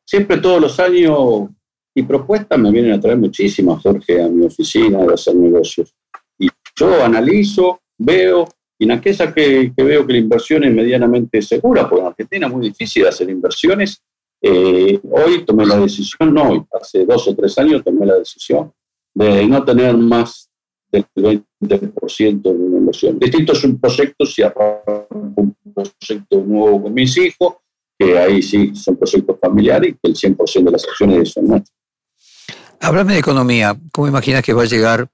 siempre todos los años y propuestas me vienen a traer muchísimas, Jorge, a mi oficina de hacer negocios. Y yo analizo, veo, y en aquella que, veo que la inversión es medianamente segura, porque en Argentina es muy difícil hacer inversiones, eh, hoy tomé la decisión, no hoy, hace dos o tres años tomé la decisión de no tener más del 20% de una inversión. Distintos proyectos, si arranco un proyecto nuevo con mis hijos, que ahí sí son proyectos familiares y que el 100% de las acciones son nuestras. Háblame de economía. ¿Cómo imaginas que va a llegar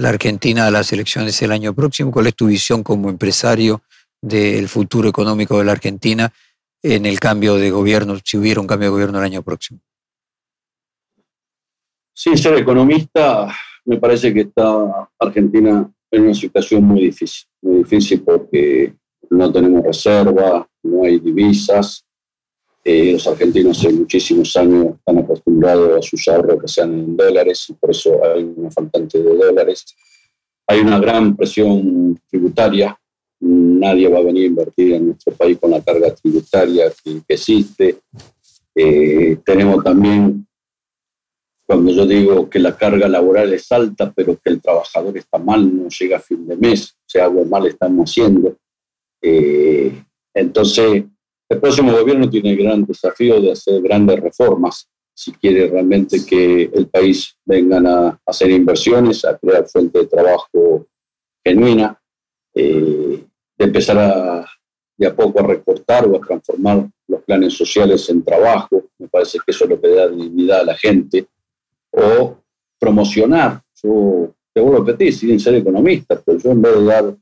la Argentina a las elecciones el año próximo? ¿Cuál es tu visión como empresario del futuro económico de la Argentina en el cambio de gobierno, si hubiera un cambio de gobierno el año próximo? Sin ser economista, me parece que está Argentina en una situación muy difícil, muy difícil porque no tenemos reserva, no hay divisas. Eh, los argentinos hace muchísimos años están acostumbrados a sus ahorros que sean en dólares y por eso hay una faltante de dólares. Hay una gran presión tributaria. Nadie va a venir a invertir en nuestro país con la carga tributaria que, existe. Eh, tenemos también cuando yo digo que la carga laboral es alta, pero que el trabajador está mal, no llega a fin de mes, o sea, algo mal estamos haciendo. Eh, entonces, el próximo gobierno tiene el gran desafío de hacer grandes reformas si quiere realmente que el país vengan a hacer inversiones, a crear fuente de trabajo genuina, eh, de empezar a, de a poco a recortar o a transformar los planes sociales en trabajo. Me parece que eso es lo que da dignidad a la gente o promocionar. Yo te vuelvo a repetir, sin ser economista, pero yo en vez de dar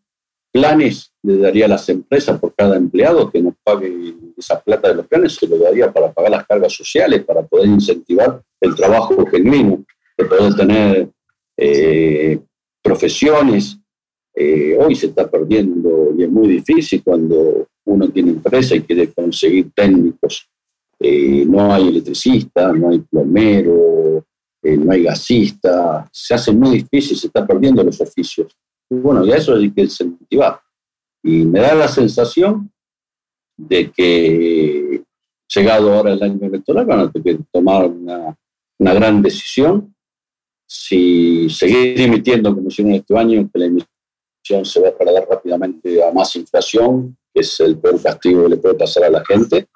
planes, le daría a las empresas por cada empleado que nos pague esa plata de los planes, se lo daría para pagar las cargas sociales, para poder incentivar el trabajo genuino, de poder tener eh, profesiones. Eh, hoy se está perdiendo y es muy difícil cuando uno tiene empresa y quiere conseguir técnicos eh, no hay electricista, no hay plomero, no hay gasista, se hace muy difícil, se está perdiendo los oficios. Bueno, y a eso hay que incentivar. Y me da la sensación de que, llegado ahora el año electoral, van a tener que tomar una, una gran decisión. Si seguir emitiendo como hicieron este año, que la emisión se va a perder rápidamente a más inflación, que es el peor castigo que le puede pasar a la gente,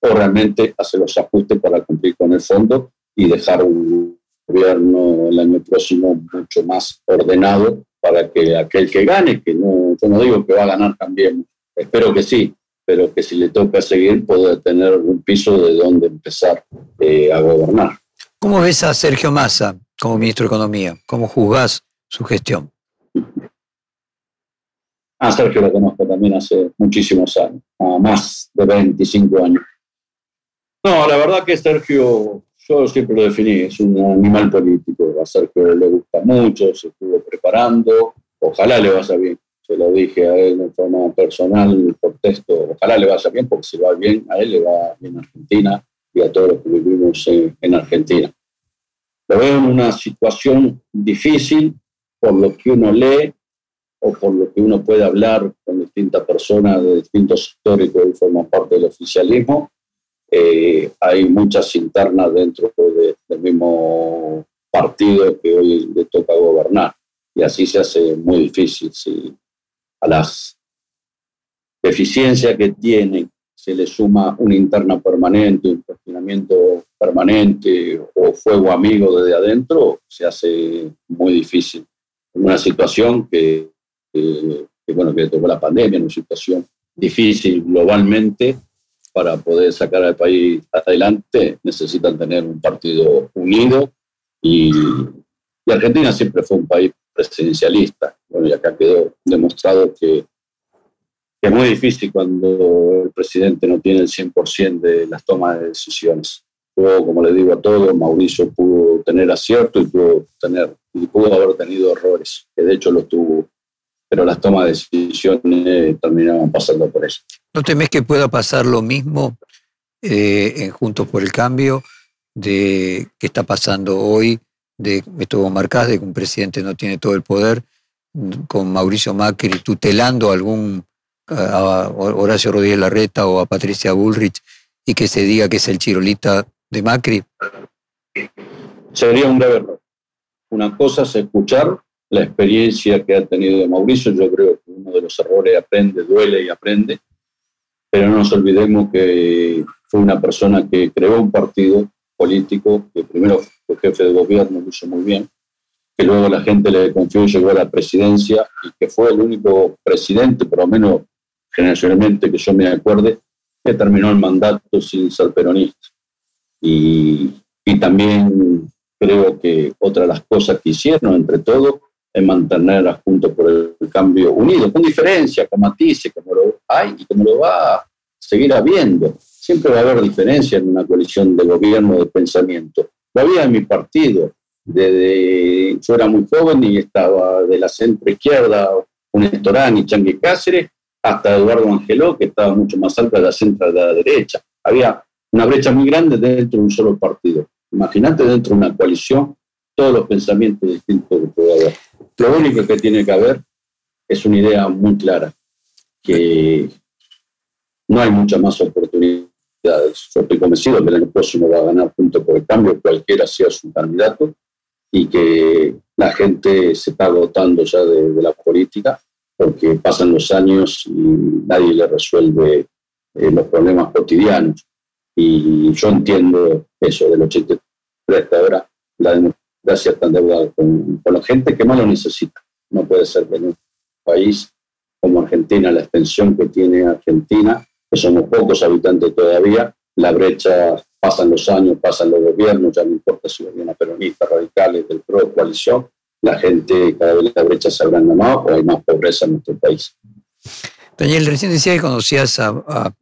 o realmente hacer los ajustes para cumplir con el fondo y dejar un gobierno el año próximo mucho más ordenado para que aquel que gane, que no, yo no digo que va a ganar también, espero que sí, pero que si le toca seguir pueda tener un piso de donde empezar eh, a gobernar. ¿Cómo ves a Sergio Massa como ministro de Economía? ¿Cómo juzgás su gestión? A Sergio lo conozco también hace muchísimos años, más de 25 años. No, la verdad que Sergio, yo siempre lo definí, es un animal político. A Sergio le gusta mucho, se estuvo preparando, ojalá le vaya bien. Se lo dije a él de forma personal por texto, ojalá le vaya bien, porque si va bien, a él le va bien a Argentina y a todos los que vivimos en, Argentina. Lo veo en una situación difícil por lo que uno lee o por lo que uno puede hablar con distintas personas de distintos sectores que forman parte del oficialismo eh, hay muchas internas dentro del mismo partido que hoy le toca gobernar. Y así se hace muy difícil. Si a las deficiencias que tiene se le suma una interna permanente, un cuestionamiento permanente o fuego amigo desde adentro, se hace muy difícil. En una situación que, que, que bueno, que tocó la pandemia, en una situación difícil globalmente, para poder sacar al país adelante necesitan tener un partido unido y, Argentina siempre fue un país presidencialista. Bueno, y acá quedó demostrado que, es muy difícil cuando el presidente no tiene el 100% de las tomas de decisiones. Luego, como le digo a todos, Mauricio pudo tener acierto y pudo, tener, y pudo haber tenido errores, que de hecho lo tuvo pero las tomas de decisiones terminaban pasando por eso. ¿No temes que pueda pasar lo mismo eh, en Juntos por el Cambio de que está pasando hoy, de esto marcás, de que un presidente no tiene todo el poder, con Mauricio Macri tutelando a algún a Horacio Rodríguez Larreta o a Patricia Bullrich y que se diga que es el chirolita de Macri? Sería un grave error. Una cosa es escuchar la experiencia que ha tenido Mauricio. Yo creo que uno de los errores aprende, duele y aprende, pero no nos olvidemos que fue una persona que creó un partido político, que primero fue jefe de gobierno, lo hizo muy bien, que luego la gente le confió y llegó a la presidencia y que fue el único presidente, por lo menos generacionalmente que yo me acuerde, que terminó el mandato sin ser peronista. Y, y también creo que otra de las cosas que hicieron, entre todos, en mantener a Juntos por el Cambio unido, con diferencia, con matices, como lo hay y como lo va a seguir habiendo. Siempre va a haber diferencia en una coalición de gobierno de pensamiento. Lo había en mi partido. Desde, yo era muy joven y estaba de la centro izquierda, un Estorán y Changue Cáceres, hasta Eduardo Angeló, que estaba mucho más alto de la centro de la derecha. Había una brecha muy grande dentro de un solo partido. Imagínate dentro de una coalición todos los pensamientos distintos que puede haber. Lo único que tiene que haber es una idea muy clara, que no hay muchas más oportunidades. Yo estoy convencido que el año próximo va a ganar punto por el cambio, cualquiera sea su candidato, y que la gente se está agotando ya de, la política, porque pasan los años y nadie le resuelve eh, los problemas cotidianos. Y yo entiendo eso, del 83 hasta ahora, la democracia gracias está endeudado con, la gente que más lo necesita. No puede ser que en un país como Argentina, la extensión que tiene Argentina, que somos pocos habitantes todavía, la brecha pasan los años, pasan los gobiernos, ya no importa si gobierna peronista, radicales, del PRO, coalición, la gente, cada vez la brecha se agranda más o hay más pobreza en nuestro país. Daniel, recién decía que conocías a, a,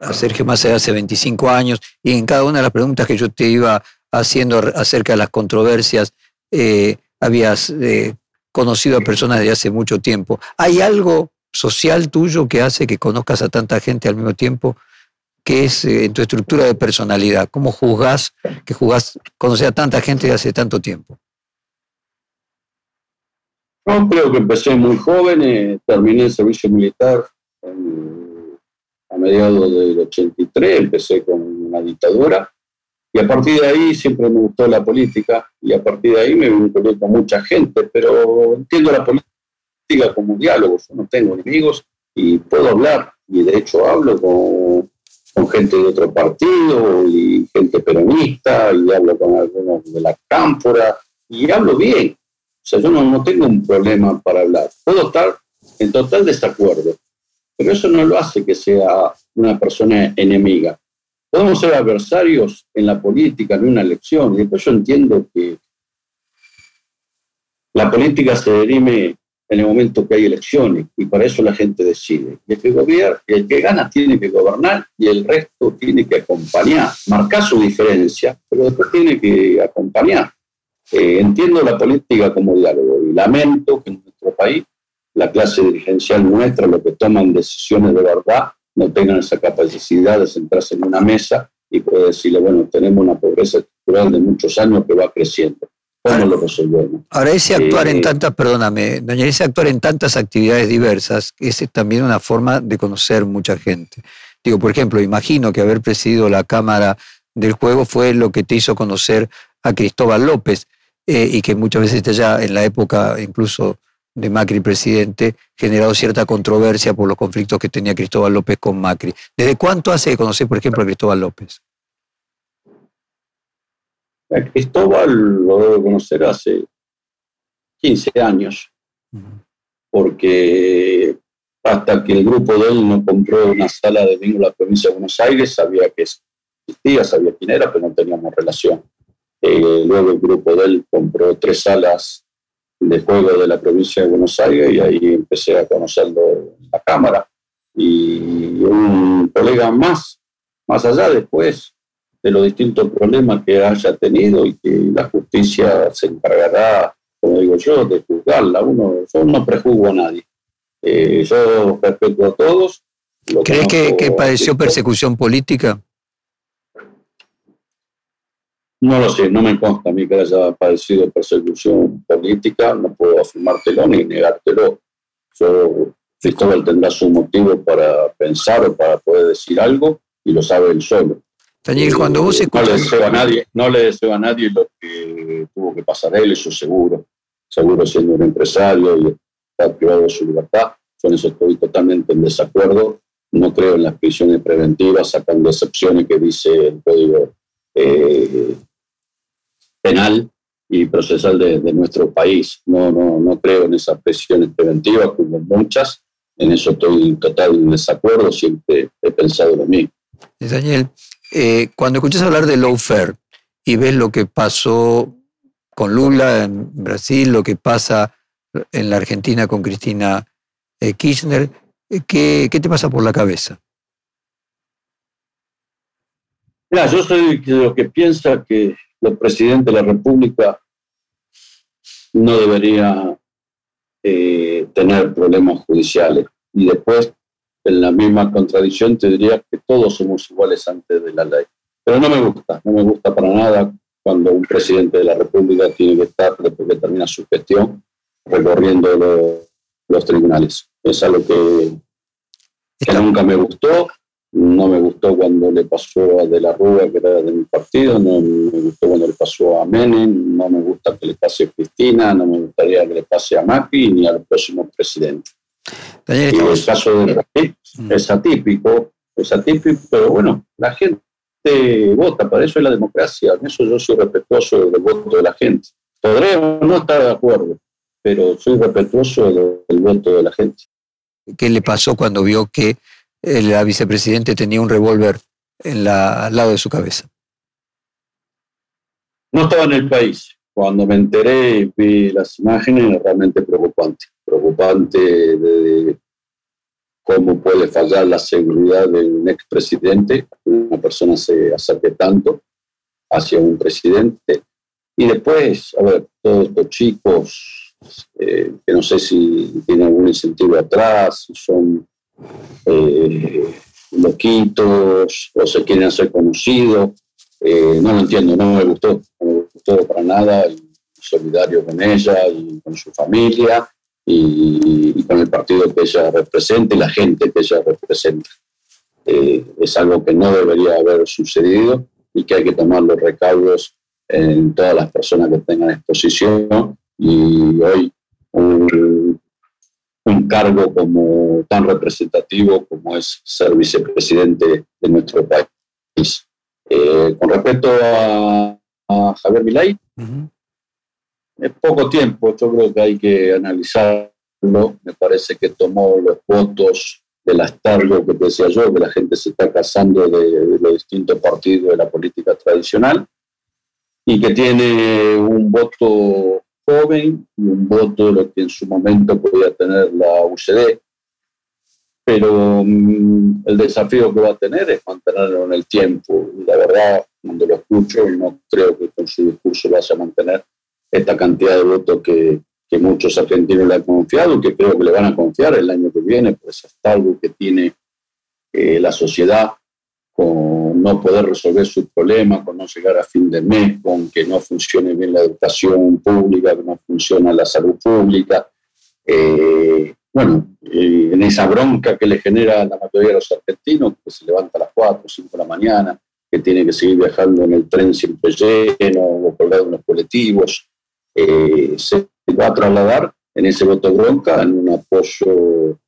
a Sergio Massa hace 25 años y en cada una de las preguntas que yo te iba haciendo acerca de las controversias, eh, habías eh, conocido a personas de hace mucho tiempo. ¿Hay algo social tuyo que hace que conozcas a tanta gente al mismo tiempo? que es eh, en tu estructura de personalidad. ¿Cómo juzgás que jugás, conocer a tanta gente de hace tanto tiempo? No, creo que empecé muy joven, eh, terminé el servicio militar a mediados del 83, empecé con una dictadura y a partir de ahí siempre me gustó la política y a partir de ahí me vinculé con mucha gente, pero entiendo la política como diálogo, yo no tengo enemigos y puedo hablar y de hecho hablo con, con gente de otro partido y gente peronista y hablo con algunos de la cámpora y hablo bien. O sea, yo no, no tengo un problema para hablar. Puedo estar en total desacuerdo, pero eso no lo hace que sea una persona enemiga. Podemos ser adversarios en la política, en una elección, y después yo entiendo que la política se derime en el momento que hay elecciones, y para eso la gente decide. el que, gobierna, el que gana tiene que gobernar y el resto tiene que acompañar, marcar su diferencia, pero después tiene que acompañar. Eh, entiendo la política como diálogo y lamento que en nuestro país la clase dirigencial nuestra, los que toman decisiones de verdad, no tengan esa capacidad de sentarse en una mesa y poder decirle, bueno, tenemos una pobreza estructural de muchos años que va creciendo. ¿Cómo lo resolvemos? Ahora, ese actuar en eh, tantas, perdóname, doña, ese actuar en tantas actividades diversas, es también una forma de conocer mucha gente. Digo, por ejemplo, imagino que haber presidido la Cámara del Juego fue lo que te hizo conocer a Cristóbal López. Eh, y que muchas veces ya en la época incluso de Macri presidente, generado cierta controversia por los conflictos que tenía Cristóbal López con Macri. ¿Desde cuánto hace de conocer, por ejemplo, a Cristóbal López? A Cristóbal lo debo conocer hace 15 años, porque hasta que el grupo de él no compró una sala de bingo en la provincia de Buenos Aires, sabía que existía, sabía quién era, pero no teníamos relación. Eh, luego el grupo de él compró tres salas de juego de la provincia de Buenos Aires y ahí empecé a conocerlo en la Cámara. Y un colega más, más allá después de los distintos problemas que haya tenido y que la justicia se encargará, como digo yo, de juzgarla. Uno, yo no prejuzgo a nadie. Eh, yo respeto a todos. ¿Crees que, que padeció persecución política? No lo sé, no me consta a mí que haya padecido persecución política, no puedo afirmártelo ni negártelo. Yo, Cristóbal tendrá su motivo para pensar o para poder decir algo y lo sabe él solo. Daniel, cuando vos escuchas... No le deseo a nadie, no le deseo a nadie lo que tuvo que pasar él, eso seguro. Seguro siendo un empresario y está privado de su libertad. Con eso estoy totalmente en desacuerdo. No creo en las prisiones preventivas, sacando excepciones que dice el Código eh, penal y procesal de, nuestro país. No, no, no creo en esas presiones preventivas, como muchas. En eso estoy en total desacuerdo, siempre he pensado lo mismo. Daniel, eh, cuando escuchas hablar de lawfare y ves lo que pasó con Lula en Brasil, lo que pasa en la Argentina con Cristina eh, Kirchner, ¿qué, ¿qué te pasa por la cabeza? Mira, yo soy de lo que piensa que el presidente de la República no debería eh, tener problemas judiciales. Y después, en la misma contradicción, te diría que todos somos iguales antes de la ley. Pero no me gusta, no me gusta para nada cuando un presidente de la República tiene que estar, después que termina su gestión, recorriendo los tribunales. Es algo que, que nunca me gustó no me gustó cuando le pasó a De la Rúa, que era de mi partido, no me gustó cuando le pasó a Menem, no me gusta que le pase a Cristina, no me gustaría que le pase a Macri ni al próximo presidente. Y el caso de mm. es atípico, es atípico, pero bueno, la gente vota, para eso es la democracia, en eso yo soy respetuoso del voto de la gente. Podré no estar de acuerdo, pero soy respetuoso del voto de la gente. ¿Qué le pasó cuando vio que la vicepresidente tenía un revólver al lado de su cabeza. No estaba en el país. Cuando me enteré vi las imágenes, realmente preocupante. Preocupante de cómo puede fallar la seguridad de un expresidente, una persona se acerque tanto hacia un presidente. Y después, a ver, todos estos chicos, eh, que no sé si tienen algún incentivo atrás, son eh, loquitos o se quieren hacer conocidos. Eh, no lo entiendo, no me gustó, no me gustó para nada, y solidario con ella y con su familia y, con el partido que ella representa y la gente que ella representa. Eh, es algo que no debería haber sucedido y que hay que tomar los recaudos en todas las personas que tengan exposición y hoy un, un cargo como tan representativo como es ser vicepresidente de nuestro país. Eh, con respecto a, Javier Milay, es poco tiempo, yo creo que hay que analizarlo. Me parece que tomó los votos del astargo que decía yo, que la gente se está casando de los distintos partidos de la política tradicional y que tiene un voto joven y un voto de lo que en su momento podía tener la UCD. Pero mm, el desafío que va a tener es mantenerlo en el tiempo. Y la verdad, cuando lo escucho, no creo que con su discurso vaya a mantener esta cantidad de votos que, que muchos argentinos le han confiado y que creo que le van a confiar el año que viene, pues hasta algo que tiene eh, la sociedad con no poder resolver sus problemas, con no llegar a fin de mes, con que no funcione bien la educación pública, que no funciona la salud pública. Eh, bueno, eh, en esa bronca que le genera la mayoría de los argentinos, que se levanta a las 4 o 5 de la mañana, que tiene que seguir viajando en el tren siempre lleno o colgado en los colectivos, eh, se va a trasladar en ese voto bronca en un apoyo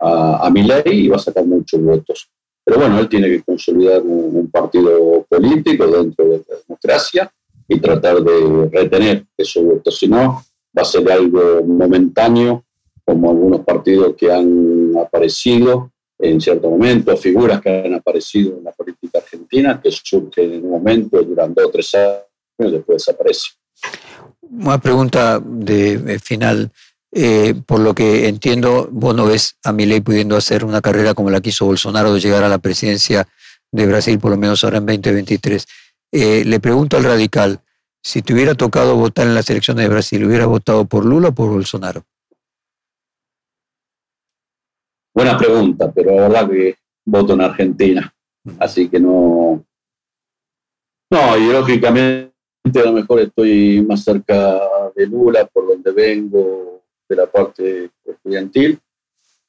a, a mi ley y va a sacar muchos votos. Pero bueno, él tiene que consolidar un, partido político dentro de la democracia y tratar de retener esos votos. Si no, va a ser algo momentáneo, como algunos partidos que han aparecido en cierto momento, figuras que han aparecido en la política argentina, que surgen en un momento, duran dos o tres años, y después desaparecen. Una pregunta de final. Eh, por lo que entiendo, vos no ves a Milei pudiendo hacer una carrera como la que hizo Bolsonaro de llegar a la presidencia de Brasil, por lo menos ahora en 2023. Eh, le pregunto al radical, si te hubiera tocado votar en las elecciones de Brasil, ¿hubiera votado por Lula o por Bolsonaro? Buena pregunta, pero la verdad que voto en Argentina, así que no... No, ideológicamente a lo mejor estoy más cerca de Lula, por donde vengo, de la parte estudiantil.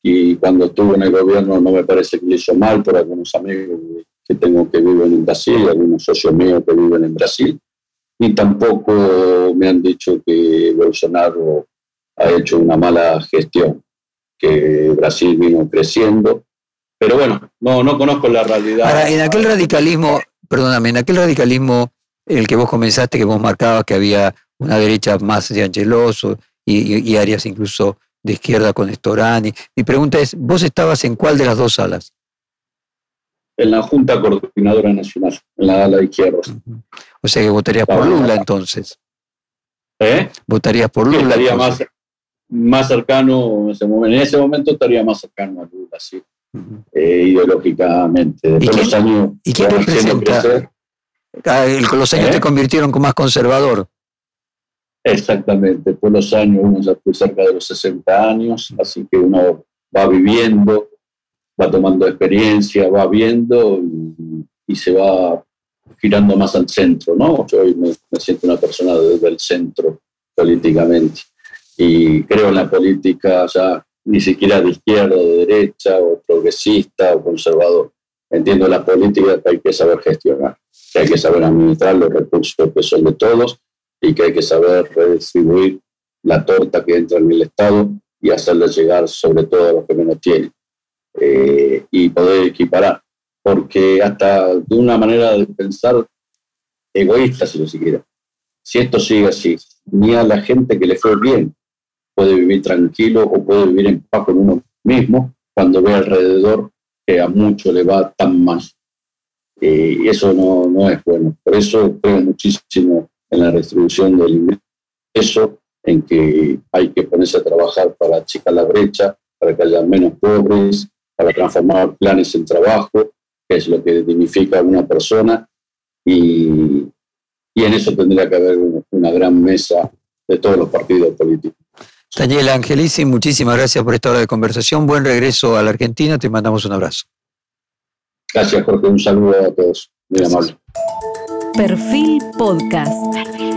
Y cuando estuve en el gobierno no me parece que le hizo mal por algunos amigos que tengo que viven en Brasil, algunos socios míos que viven en Brasil, y tampoco me han dicho que Bolsonaro ha hecho una mala gestión, que Brasil vino creciendo, pero bueno, no, no conozco la realidad. Ahora, en aquel radicalismo, perdóname, en aquel radicalismo, el que vos comenzaste, que vos marcabas que había una derecha más de Angeloso y, áreas incluso de izquierda con Estorani. Mi pregunta es, ¿vos estabas en cuál de las dos salas? En la Junta Coordinadora Nacional, en la ala de izquierda. O sea que votarías por Lula entonces. ¿Eh? ¿Votarías por Lula? estaría más, más cercano, en ese, momento, estaría más cercano a Lula, sí. Eh, ideológicamente. ¿Y quién, años, ¿y quién representa? Ah, los años te ¿Eh? convirtieron como más conservador. Exactamente, por los años, uno ya fue cerca de los 60 años, así que uno va viviendo, va tomando experiencia, va viendo y, se va girando más al centro, ¿no? Yo hoy me, siento una persona desde el centro políticamente y creo en la política ya ni siquiera de izquierda de derecha o progresista o conservador. Entiendo la política que hay que saber gestionar, que hay que saber administrar los recursos que son de todos y que hay que saber redistribuir la torta que entra en el Estado y hacerla llegar sobre todo a los que menos tienen eh, y poder equiparar. Porque hasta de una manera de pensar egoísta, si lo siquiera, si esto sigue así, ni a la gente que le fue bien puede vivir tranquilo o puede vivir en paz con uno mismo cuando ve alrededor que a mucho le va tan mal. Eh, y eso no, no es bueno. Por eso creo muchísimo en la redistribución del ingreso, en que hay que ponerse a trabajar para achicar la brecha, para que haya menos pobres, para transformar planes en trabajo, que es lo que dignifica a una persona, y, y en eso tendría que haber una gran mesa de todos los partidos políticos. Daniel Angelici, muchísimas gracias por esta hora de conversación. Buen regreso a la Argentina. Te mandamos un abrazo. Gracias, Jorge. Un saludo a todos. Muy amable. Perfil Podcast.